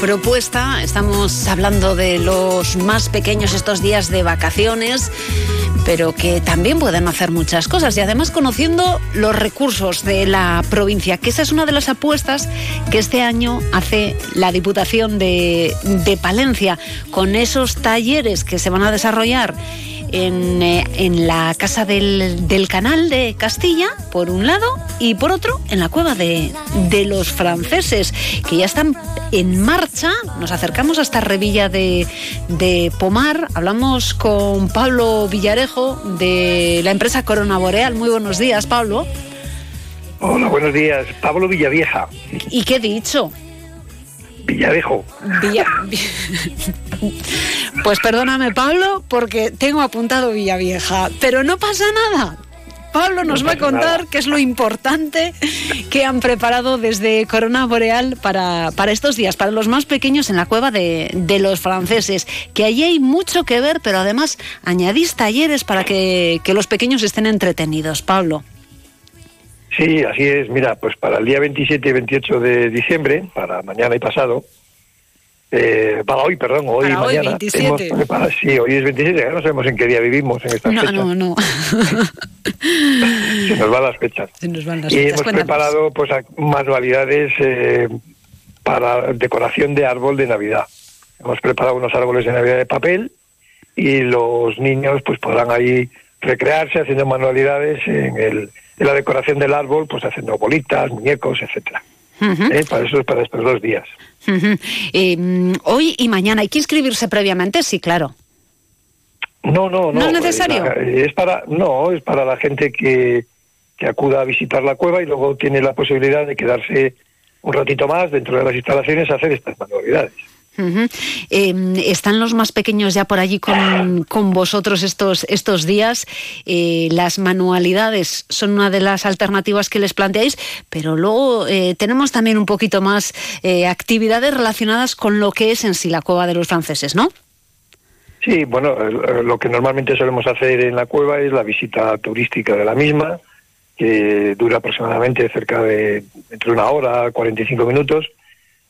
Propuesta. Estamos hablando de los más pequeños estos días de vacaciones, pero que también pueden hacer muchas cosas y además conociendo los recursos de la provincia, que esa es una de las apuestas que este año hace la Diputación de, de Palencia con esos talleres que se van a desarrollar en, eh, en la Casa del, del Canal de Castilla, por un lado, y por otro, en la Cueva de, de los Franceses, que ya están en marcha. Nos acercamos hasta Revilla de, de Pomar. Hablamos con Pablo Villarejo de la empresa Corona Boreal. Muy buenos días, Pablo. Hola, buenos días. Pablo Villavieja. ¿Y qué he dicho? Villarejo. Villa... (laughs) Pues perdóname, Pablo, porque tengo apuntado Villavieja, pero no pasa nada. Pablo nos No va a contar nada. qué es lo importante que han preparado desde Corona Boreal para, para estos días, para los más pequeños en la cueva de, de los franceses, que allí hay mucho que ver, pero además añadís talleres para que, que los pequeños estén entretenidos. Pablo. Sí, así es. Mira, pues para el día 27 y 28 de diciembre, para mañana y pasado, eh, para hoy, perdón, hoy y Para hoy, mañana. 27. hemos preparado- sí, hoy es 27, ya no sabemos en qué día vivimos en estas No, fechas. no, no. Se nos van las fechas. Se nos van las y fechas. hemos Cuéntanos. preparado pues manualidades eh, para decoración de árbol de Navidad. Hemos preparado unos árboles de Navidad de papel y los niños pues podrán ahí recrearse haciendo manualidades en, el, en la decoración del árbol, pues haciendo bolitas, muñecos, etcétera. Eh, Para eso para estos dos días. Eh, mm, hoy y mañana hay que inscribirse previamente, sí, claro. No, no, no. ¿No es necesario? eh, Es para, no, es para la gente que, que acuda a visitar la cueva y luego tiene la posibilidad de quedarse un ratito más dentro de las instalaciones a hacer estas manualidades. Eh, están los más pequeños ya por allí con, con vosotros estos, estos días. Eh, las manualidades son una de las alternativas que les planteáis, pero luego eh, tenemos también un poquito más eh, actividades relacionadas con lo que es en sí la cueva de los franceses, ¿no? Sí, bueno, lo que normalmente solemos hacer en la cueva es la visita turística de la misma, que dura aproximadamente cerca de entre una hora, 45 minutos,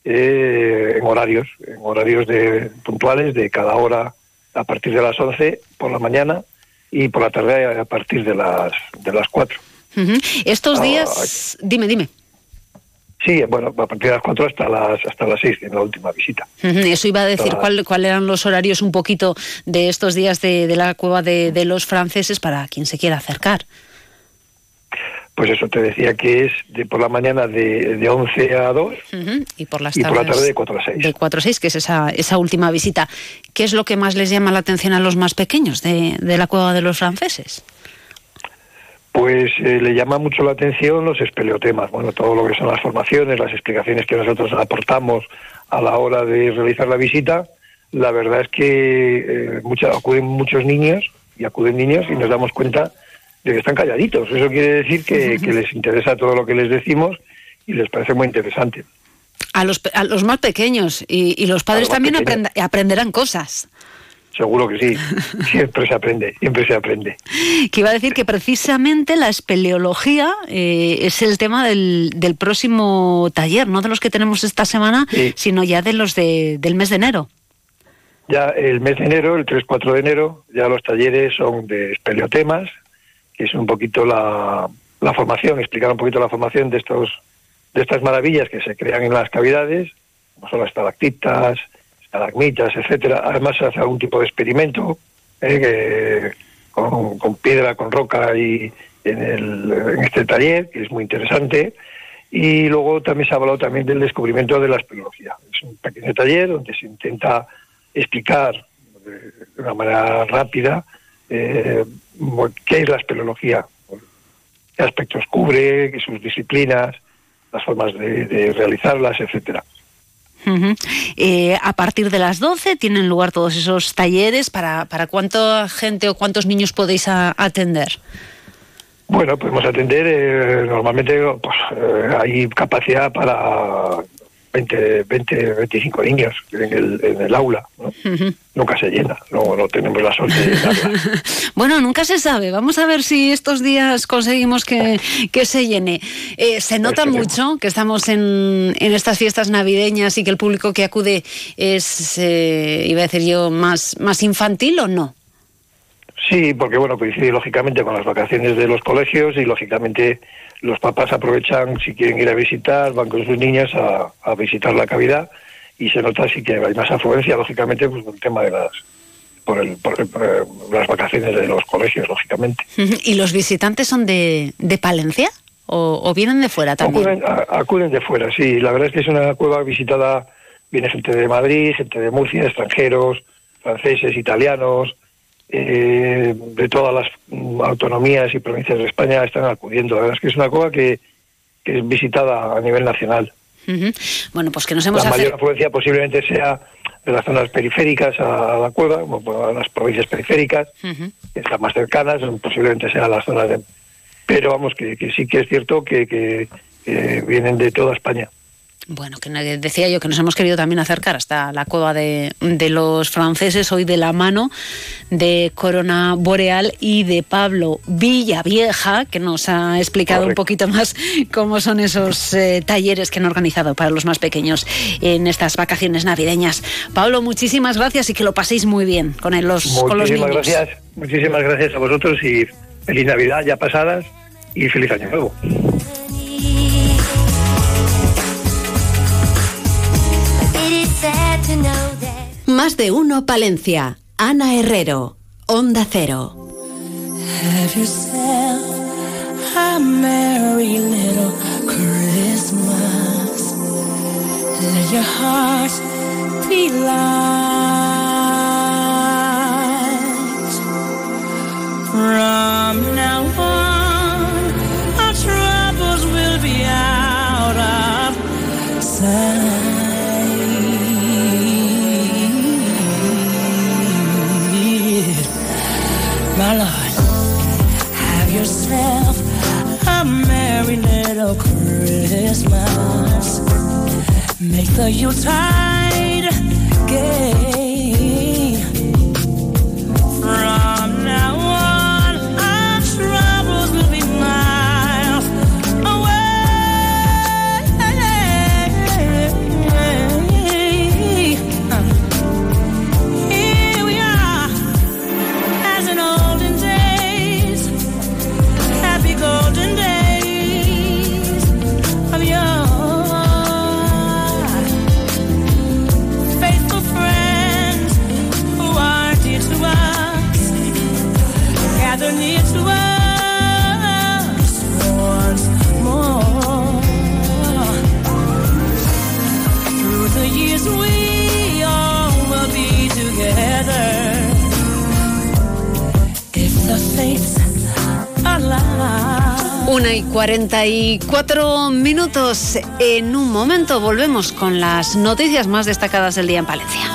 eh, en horarios, en horarios de, puntuales de cada hora a partir de las 11 por la mañana y por la tarde a partir de las, de las 4. Ujú. Estos Ah, días, dime, dime. Sí, bueno, a partir de las 4 hasta las, hasta las 6 en la última visita. Eso iba a decir. ¿cuál, cuál eran los horarios un poquito de estos días de, de la cueva de, de los franceses para quien se quiera acercar? Pues eso te decía que es de por la mañana de, de 11 a 2 Ujú, Y por las y por la tarde de 4 a 6. de 4 a 6, que es esa, esa última visita. ¿Qué es lo que más les llama la atención a los más pequeños de, de la cueva de los franceses? Pues eh, le llama mucho la atención los espeleotemas, bueno, todo lo que son las formaciones, las explicaciones que nosotros aportamos a la hora de realizar la visita. La verdad es que eh, mucha- acuden muchos niños y acuden niños y nos damos cuenta de que están calladitos. Eso quiere decir que, que les interesa todo lo que les decimos y les parece muy interesante. A los, a los más pequeños y, y los padres los también aprenderán cosas. Seguro que sí. (laughs) Siempre se aprende, siempre se aprende. Que iba a decir que precisamente la espeleología eh, es el tema del, del próximo taller, no de los que tenemos esta semana, sino ya de los de, del mes de enero. Ya el mes de enero, el 3-4 de enero, ya los talleres son de espeleotemas, que es un poquito la, la formación, explicar un poquito la formación de estos de estas maravillas que se crean en las cavidades, como son las estalactitas, estalagmitas, etcétera. Además se hace algún tipo de experimento eh, con, con piedra, con roca y en, el, en este taller, que es muy interesante. Y luego también se ha hablado también del descubrimiento de la espeleología. Es un pequeño taller donde se intenta explicar eh, de una manera rápida eh, qué es la espeleología, qué aspectos cubre, qué sus disciplinas, las formas de, de realizarlas, etcétera. Eh, a partir de las 12 tienen lugar todos esos talleres. ¿Para, para cuánta gente o cuántos niños podéis a- atender? Bueno, podemos atender, eh, normalmente pues, eh, hay capacidad para 20, 20, 25 niños en el, en el aula. ¿no? Nunca se llena, no, no tenemos la suerte de llenarla. (laughs) Bueno, nunca se sabe. Vamos a ver si estos días conseguimos que, que se llene. Eh, se nota mucho que estamos en, en estas fiestas navideñas y que el público que acude es, eh, iba a decir yo, más, más infantil o no. Sí, porque bueno, coincide lógicamente con las vacaciones de los colegios y lógicamente los papás aprovechan, si quieren ir a visitar, van con sus niñas a, a visitar la cavidad y se nota así que hay más afluencia, lógicamente, pues por el tema de las por, el, por, el- por, las vacaciones de los colegios, lógicamente. ¿Y los visitantes son de, de Palencia o, o vienen de fuera también? Acuden, a- acuden de fuera, sí. La verdad es que es una cueva visitada, viene gente de Madrid, gente de Murcia, extranjeros, franceses, italianos, eh, de todas las mm, autonomías y provincias de España están acudiendo. La verdad es que es una cueva que, que es visitada a nivel nacional. Ujú. Bueno, pues que nos hemos La mayor afluencia posiblemente sea de las zonas periféricas a la cueva, como por las provincias periféricas, que están más cercanas, posiblemente sean las zonas de... Pero vamos, que, que sí que es cierto que, que- que vienen de toda España. Bueno, que decía yo que nos hemos querido también acercar hasta la cueva de, de los franceses, hoy de la mano de Corona Boreal y de Pablo Villavieja, que nos ha explicado un poquito más cómo son esos eh, talleres que han organizado para los más pequeños en estas vacaciones navideñas. Pablo, muchísimas gracias y que lo paséis muy bien con, el- los, con los Muchísimas niños. gracias, muchísimas gracias a vosotros y feliz Navidad ya pasadas y feliz año nuevo. Más de uno Palencia. Ana Herrero. Onda Cero. Have yourself a merry little Christmas. Let your heart be light. The you 44 minutos. En un momento volvemos con las noticias más destacadas del día en Palencia.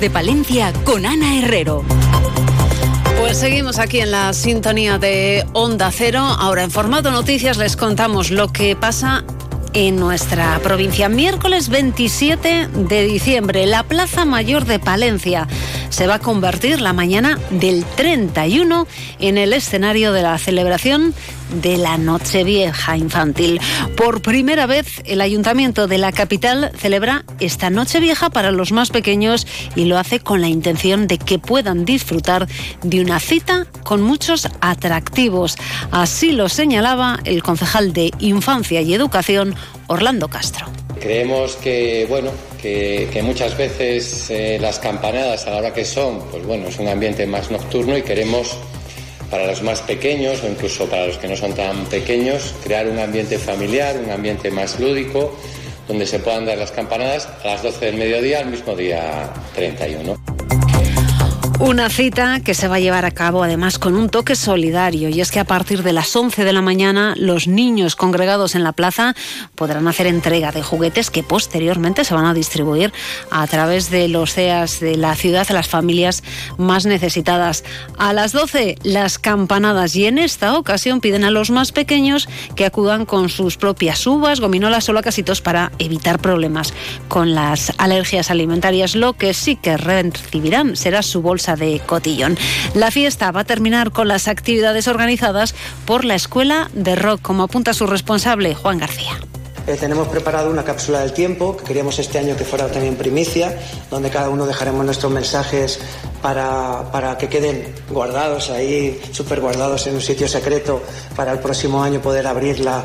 De Palencia con Ana Herrero. Pues seguimos aquí en la sintonía de Onda Cero. Ahora en formato noticias les contamos lo que pasa en nuestra provincia. Miércoles 27 de diciembre, la Plaza Mayor de Palencia se va a convertir la mañana del 31 en el escenario de la celebración de la Nochevieja infantil. Por primera vez, el Ayuntamiento de la capital celebra esta Nochevieja para los más pequeños y lo hace con la intención de que puedan disfrutar de una cita con muchos atractivos. Así lo señalaba el concejal de Infancia y Educación, Orlando Castro. Creemos que, bueno, que, muchas veces eh, las campanadas a la hora que son, pues bueno, es un ambiente más nocturno y queremos para los más pequeños o incluso para los que no son tan pequeños, crear un ambiente familiar, un ambiente más lúdico, donde se puedan dar las campanadas a las 12 del mediodía, al mismo día 31. Una cita que se va a llevar a cabo además con un toque solidario y es que a partir de las 11 de la mañana los niños congregados en la plaza podrán hacer entrega de juguetes que posteriormente se van a distribuir a través de los CEAS de la ciudad a las familias más necesitadas. A las 12 las campanadas y en esta ocasión piden a los más pequeños que acudan con sus propias uvas, gominolas o lacasitos para evitar problemas con las alergias alimentarias. Lo que sí que recibirán será su bolsa de cotillón. La fiesta va a terminar con las actividades organizadas por la Escuela de Rock, como apunta su responsable, Juan García. Eh, tenemos preparado una cápsula del tiempo que queríamos este año que fuera también primicia, donde cada uno dejaremos nuestros mensajes para, para que queden guardados ahí, súper guardados en un sitio secreto para el próximo año poder abrirla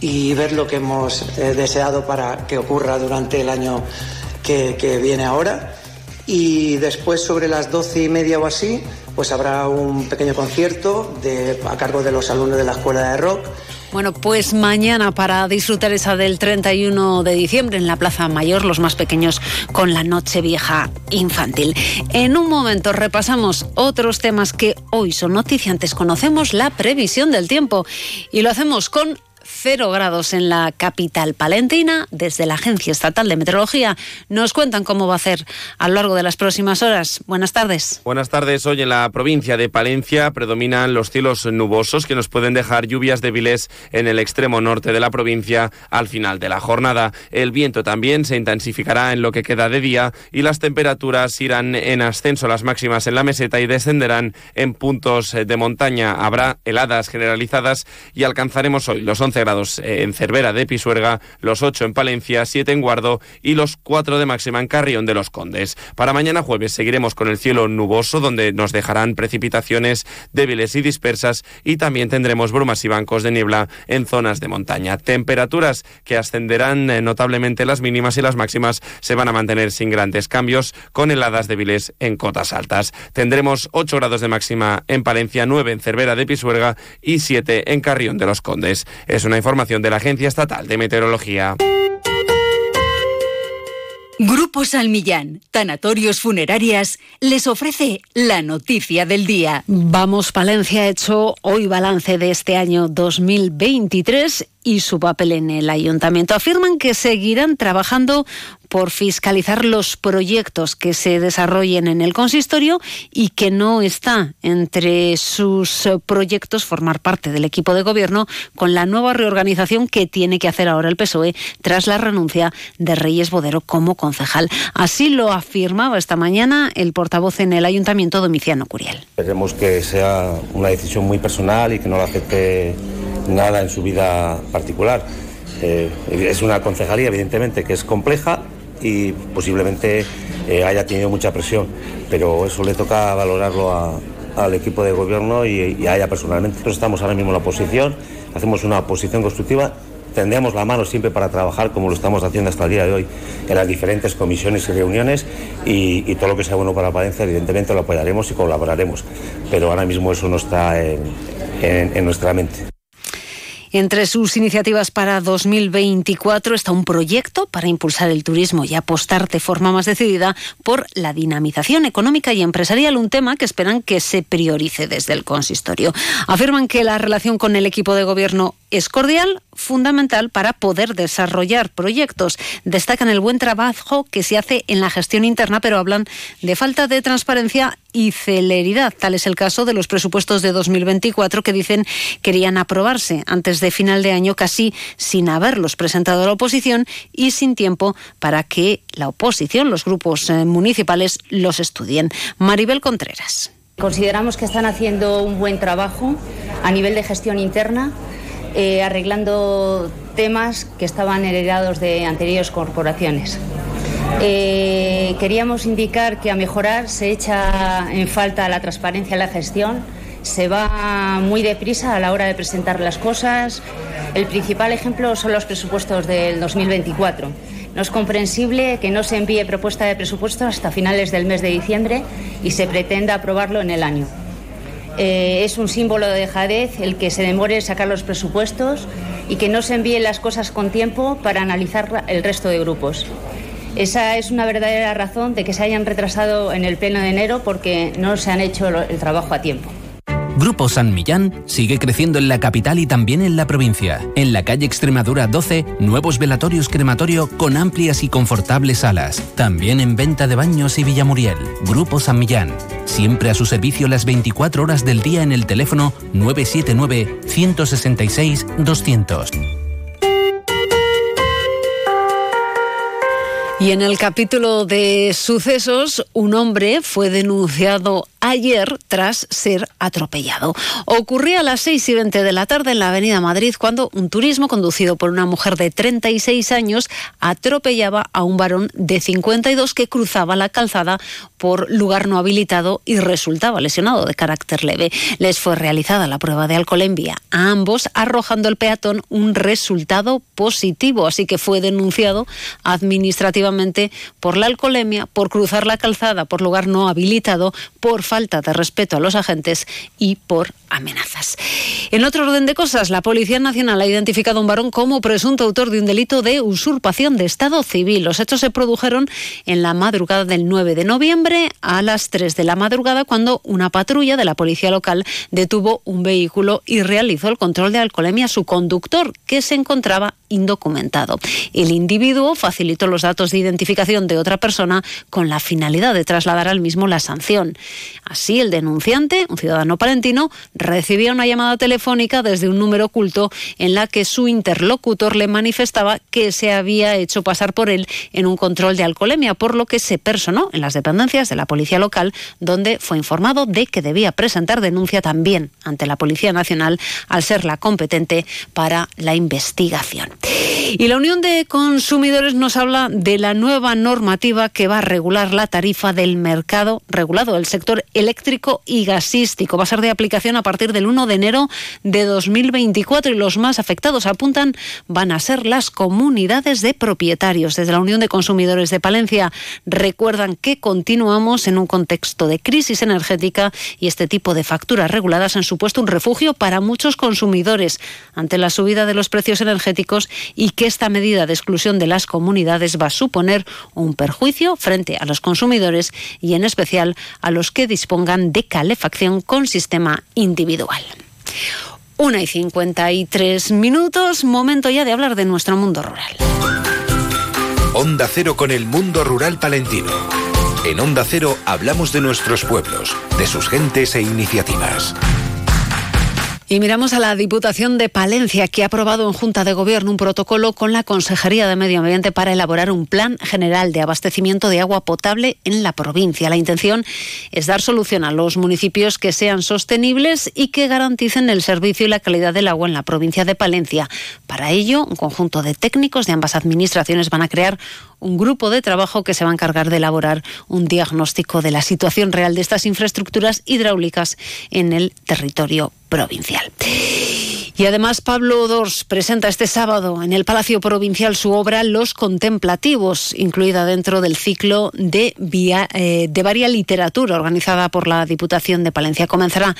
y ver lo que hemos eh, deseado para que ocurra durante el año que, que viene ahora. Y después, sobre las doce y media o así, pues habrá un pequeño concierto de, a cargo de los alumnos de la Escuela de Rock. Bueno, pues mañana para disfrutar esa del 31 de diciembre en la Plaza Mayor, los más pequeños con la Noche Vieja infantil. En un momento repasamos otros temas que hoy son noticiantes. Conocemos la previsión del tiempo y lo hacemos con cero grados en la capital palentina. Desde la Agencia Estatal de Meteorología nos cuentan cómo va a ser a lo largo de las próximas horas. Buenas tardes. Buenas tardes. Hoy en la provincia de Palencia predominan los cielos nubosos que nos pueden dejar lluvias débiles en el extremo norte de la provincia al final de la jornada. El viento también se intensificará en lo que queda de día y las temperaturas irán en ascenso las máximas en la meseta y descenderán en puntos de montaña. Habrá heladas generalizadas y alcanzaremos hoy los 11 grados en Cervera de Pisuerga, los 8 en Palencia, 7 en Guardo y los 4 de máxima en Carrión de los Condes. Para mañana jueves seguiremos con el cielo nuboso donde nos dejarán precipitaciones débiles y dispersas y también tendremos brumas y bancos de niebla en zonas de montaña. Temperaturas que ascenderán eh, notablemente las mínimas y las máximas se van a mantener sin grandes cambios con heladas débiles en cotas altas. Tendremos 8 grados de máxima en Palencia, 9 en Cervera de Pisuerga y 7 en Carrión de los Condes. Es una información de la Agencia Estatal de Meteorología. Grupo Salmillán, Tanatorios Funerarias, les ofrece la noticia del día. Vamos, Palencia ha hecho hoy balance de este año 2023 y su papel en el ayuntamiento. Afirman que seguirán trabajando por fiscalizar los proyectos que se desarrollen en el consistorio y que no está entre sus eh, proyectos formar parte del equipo de gobierno con la nueva reorganización que tiene que hacer ahora el PSOE tras la renuncia de Reyes Bodero como concejal. Así lo afirmaba esta mañana el portavoz en el ayuntamiento Domiciano Curiel. Esperemos que sea una decisión muy personal y que no lo afecte nada en su vida particular. Eh, es una concejalía, evidentemente, que es compleja y posiblemente eh, haya tenido mucha presión, pero eso le toca valorarlo al equipo de gobierno y, a ella personalmente. Nosotros estamos ahora mismo en la oposición, hacemos una oposición constructiva tendemos la mano siempre para trabajar, como lo estamos haciendo hasta el día de hoy, en las diferentes comisiones y reuniones, y, todo lo que sea bueno para Palencia, evidentemente lo apoyaremos y colaboraremos, pero ahora mismo eso no está en nuestra mente. Entre sus iniciativas para 2024 está un proyecto para impulsar el turismo y apostar de forma más decidida por la dinamización económica y empresarial, un tema que esperan que se priorice desde el consistorio. Afirman que la relación con el equipo de gobierno es cordial, fundamental para poder desarrollar proyectos. Destacan el buen trabajo que se hace en la gestión interna, pero hablan de falta de transparencia y celeridad. Tal es el caso de los presupuestos de 2024 que dicen querían aprobarse antes de final de año, casi sin haberlos presentado a la oposición y sin tiempo para que la oposición, los grupos eh, municipales, los estudien. Maribel Contreras. Consideramos que están haciendo un buen trabajo a nivel de gestión interna eh, arreglando temas que estaban heredados de anteriores corporaciones. Eh, queríamos indicar que a mejorar se echa en falta la transparencia en la gestión, se va muy deprisa a la hora de presentar las cosas. El principal ejemplo son los presupuestos del 2024. No es comprensible que no se envíe propuesta de presupuesto hasta finales del mes de diciembre y se pretenda aprobarlo en el año. Eh, es un símbolo de dejadez el que se demore en sacar los presupuestos y que no se envíen las cosas con tiempo para analizar el resto de grupos. Esa es una verdadera razón de que se hayan retrasado en el pleno de enero porque no se han hecho el trabajo a tiempo. Grupo San Millán sigue creciendo en la capital y también en la provincia. En la calle Extremadura 12, nuevos velatorios crematorio con amplias y confortables salas. También en venta de baños y Villamuriel. Grupo San Millán. Siempre a su servicio las 24 horas del día en el teléfono 979 166 200. Y en el capítulo de sucesos, un hombre fue denunciado ayer tras ser atropellado. Ocurría a las 6 y 20 de la tarde en la Avenida Madrid cuando un turismo conducido por una mujer de 36 años atropellaba a un varón de 52 que cruzaba la calzada por lugar no habilitado y resultaba lesionado de carácter leve. Les fue realizada la prueba de alcoholemia a ambos, arrojando el peatón un resultado positivo, así que fue denunciado administrativamente por la alcoholemia, por cruzar la calzada por lugar no habilitado, por de respeto a los agentes y por amenazas. En otro orden de cosas, la Policía Nacional ha identificado a un varón como presunto autor de un delito de usurpación de Estado civil. Los hechos se produjeron en la madrugada del 9 de noviembre a las 3 de la madrugada cuando una patrulla de la policía local detuvo un vehículo y realizó el control de alcoholemia a su conductor, que se encontraba indocumentado. El individuo facilitó los datos de identificación de otra persona con la finalidad de trasladar al mismo la sanción. Así, el denunciante, un ciudadano palentino, recibía una llamada telefónica desde un número oculto en la que su interlocutor le manifestaba que se había hecho pasar por él en un control de alcoholemia, por lo que se personó en las dependencias de la policía local, donde fue informado de que debía presentar denuncia también ante la Policía Nacional al ser la competente para la investigación. Y la Unión de Consumidores nos habla de la nueva normativa que va a regular la tarifa del mercado regulado del sector eléctrico y gasístico. Va a ser de aplicación a partir del 1 de enero de 2024 y los más afectados apuntan van a ser las comunidades de propietarios. Desde la Unión de Consumidores de Palencia recuerdan que continuamos en un contexto de crisis energética y este tipo de facturas reguladas han supuesto un refugio para muchos consumidores ante la subida de los precios energéticos y que esta medida de exclusión de las comunidades va a suponer un perjuicio frente a los consumidores y en especial a los que dispongan de calefacción con sistema individual. Una y 53 minutos, momento ya de hablar de nuestro mundo rural. Onda Cero con el mundo rural palentino. En Onda Cero hablamos de nuestros pueblos, de sus gentes e iniciativas. Y miramos a la Diputación de Palencia, que ha aprobado en Junta de Gobierno un protocolo con la Consejería de Medio Ambiente para elaborar un plan general de abastecimiento de agua potable en la provincia. La intención es dar solución a los municipios que sean sostenibles y que garanticen el servicio y la calidad del agua en la provincia de Palencia. Para ello, un conjunto de técnicos de ambas administraciones van a crear un grupo de trabajo que se va a encargar de elaborar un diagnóstico de la situación real de estas infraestructuras hidráulicas en el territorio provincial. Y además Pablo Dors presenta este sábado en el Palacio Provincial su obra Los Contemplativos, incluida dentro del ciclo de, vía, eh, de varia literatura organizada por la Diputación de Palencia. Comenzará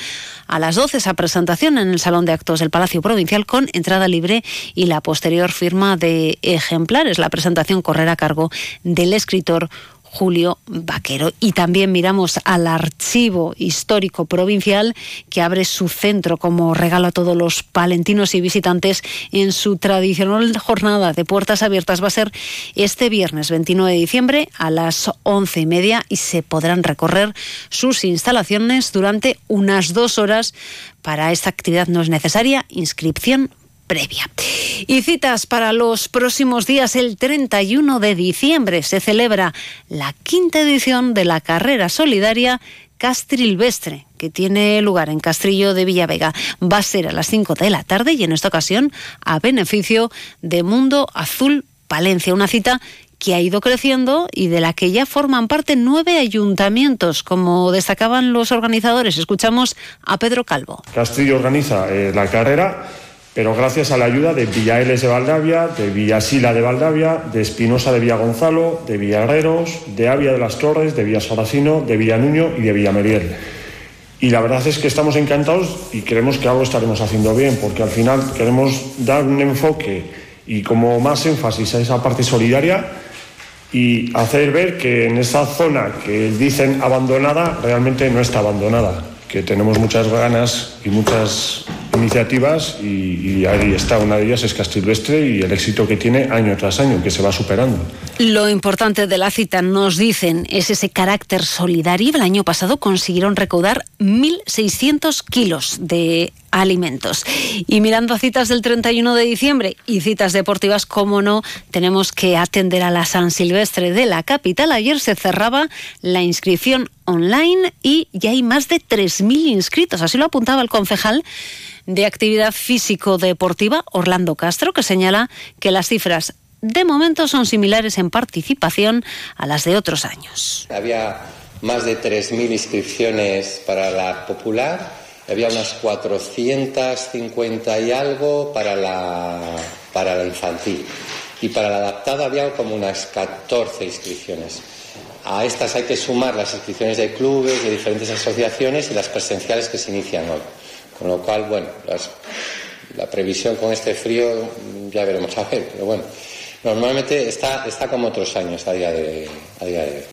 a las 12 esa presentación en el Salón de Actos del Palacio Provincial con entrada libre y la posterior firma de ejemplares. La presentación correrá a cargo del escritor Julio Vaquero. Y también miramos al Archivo Histórico Provincial que abre su centro como regalo a todos los palentinos y visitantes en su tradicional jornada de puertas abiertas. Va a ser este viernes 29 de diciembre a las once y media y se podrán recorrer sus instalaciones durante unas dos horas. Para esta actividad no es necesaria inscripción previa. Y citas para los próximos días. El 31 de diciembre se celebra la quinta edición de la carrera solidaria Castrilvestre, que tiene lugar en Castrillo de Villavega. Va a ser a las 5 de la tarde y en esta ocasión a beneficio de Mundo Azul Palencia. Una cita que ha ido creciendo y de la que ya forman parte nueve ayuntamientos, como destacaban los organizadores. Escuchamos a Pedro Calvo. Castrillo organiza eh, la carrera pero gracias a la ayuda de Villaeles de Valdavia, de Villasila de Valdavia, de Espinosa de Villagonzalo, de Villaherreros, de Avia de las Torres, de Villasaracino, de Villanuño y de Villameriel. Y la verdad es que estamos encantados y creemos que algo estaremos haciendo bien, porque al final queremos dar un enfoque y como más énfasis a esa parte solidaria y hacer ver que en esa zona que dicen abandonada realmente no está abandonada, que tenemos muchas ganas y muchas iniciativas y, ahí está, una de ellas es Castilvestre y el éxito que tiene año tras año, que se va superando. Lo importante de la cita, nos dicen, es ese carácter solidario. El año pasado consiguieron recaudar 1.600 kilos de alimentos. Y mirando a citas del 31 de diciembre y citas deportivas, como no, tenemos que atender a la San Silvestre de la capital. Ayer se cerraba la inscripción online y ya hay más de 3.000 inscritos. Así lo apuntaba el concejal de Actividad Físico-Deportiva, Orlando Castro, que señala que las cifras de momento son similares en participación a las de otros años. Había más de 3.000 inscripciones para la popular, había unas 450 y algo para la, para infantil y para la adaptada había como unas 14 inscripciones. A estas hay que sumar las inscripciones de clubes, de diferentes asociaciones y las presenciales que se inician hoy. Con lo cual, bueno, la previsión con este frío ya veremos a ver, pero bueno, normalmente está, como otros años a día de, a día de hoy.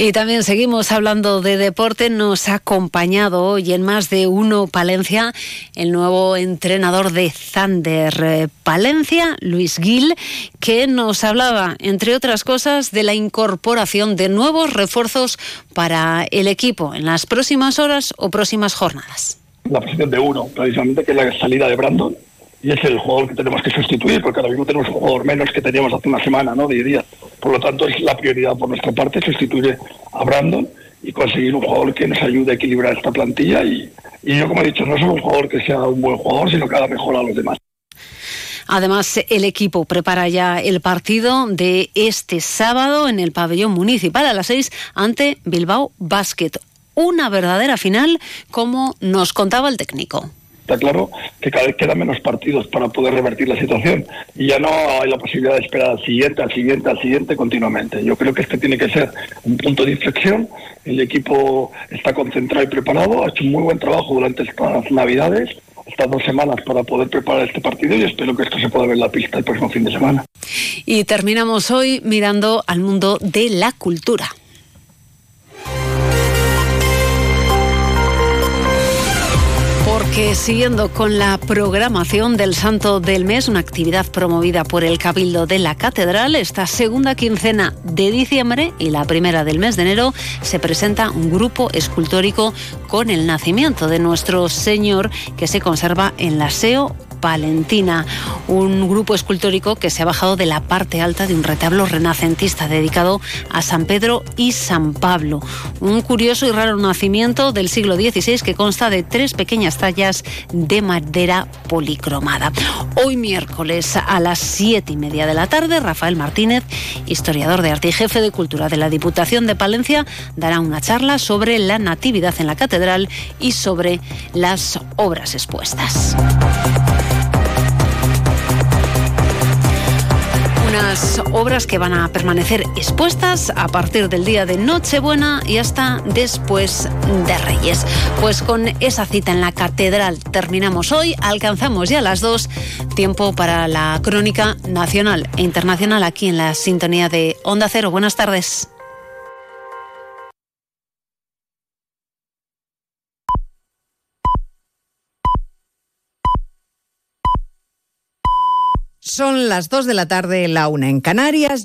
Y también seguimos hablando de deporte. Nos ha acompañado hoy en más de uno Palencia el nuevo entrenador de Thunder eh, Palencia, Luis Gil, que nos hablaba, entre otras cosas, de la incorporación de nuevos refuerzos para el equipo en las próximas horas o próximas jornadas la posición de uno, precisamente, que es la salida de Brandon. Y es el jugador que tenemos que sustituir, porque ahora mismo tenemos un jugador menos que teníamos hace una semana, ¿no? De días. Por lo tanto, es la prioridad por nuestra parte sustituir a Brandon y conseguir un jugador que nos ayude a equilibrar esta plantilla. Y, y yo, como he dicho, no solo un jugador que sea un buen jugador, sino que haga mejor a los demás. Además, el equipo prepara ya el partido de este sábado en el pabellón municipal a las seis ante Bilbao Basket una verdadera final, como nos contaba el técnico. Está claro que cada vez quedan menos partidos para poder revertir la situación y ya no hay la posibilidad de esperar al siguiente, al siguiente, al siguiente continuamente. Yo creo que este tiene que ser un punto de inflexión. El equipo está concentrado y preparado, ha hecho un muy buen trabajo durante estas navidades estas dos semanas para poder preparar este partido y espero que esto se pueda ver en la pista el próximo fin de semana. Y terminamos hoy mirando al mundo de la cultura. Porque siguiendo con la programación del Santo del Mes, una actividad promovida por el Cabildo de la Catedral, esta segunda quincena de diciembre y la primera del mes de enero se presenta un grupo escultórico con el nacimiento de nuestro Señor que se conserva en la SEO Palentina, un grupo escultórico que se ha bajado de la parte alta de un retablo renacentista dedicado a San Pedro y San Pablo. Un curioso y raro nacimiento del siglo XVI que consta de tres pequeñas tallas de madera policromada. Hoy miércoles a las siete y media de la tarde, Rafael Martínez, historiador de arte y jefe de cultura de la Diputación de Palencia, dará una charla sobre la natividad en la catedral y sobre las obras expuestas. Obras que van a permanecer expuestas a partir del día de Nochebuena y hasta después de Reyes. Pues con esa cita en la catedral terminamos hoy, alcanzamos ya las dos, tiempo para la crónica nacional e internacional aquí en la sintonía de Onda Cero. Buenas tardes. Son las 2 de la tarde, la una en Canarias.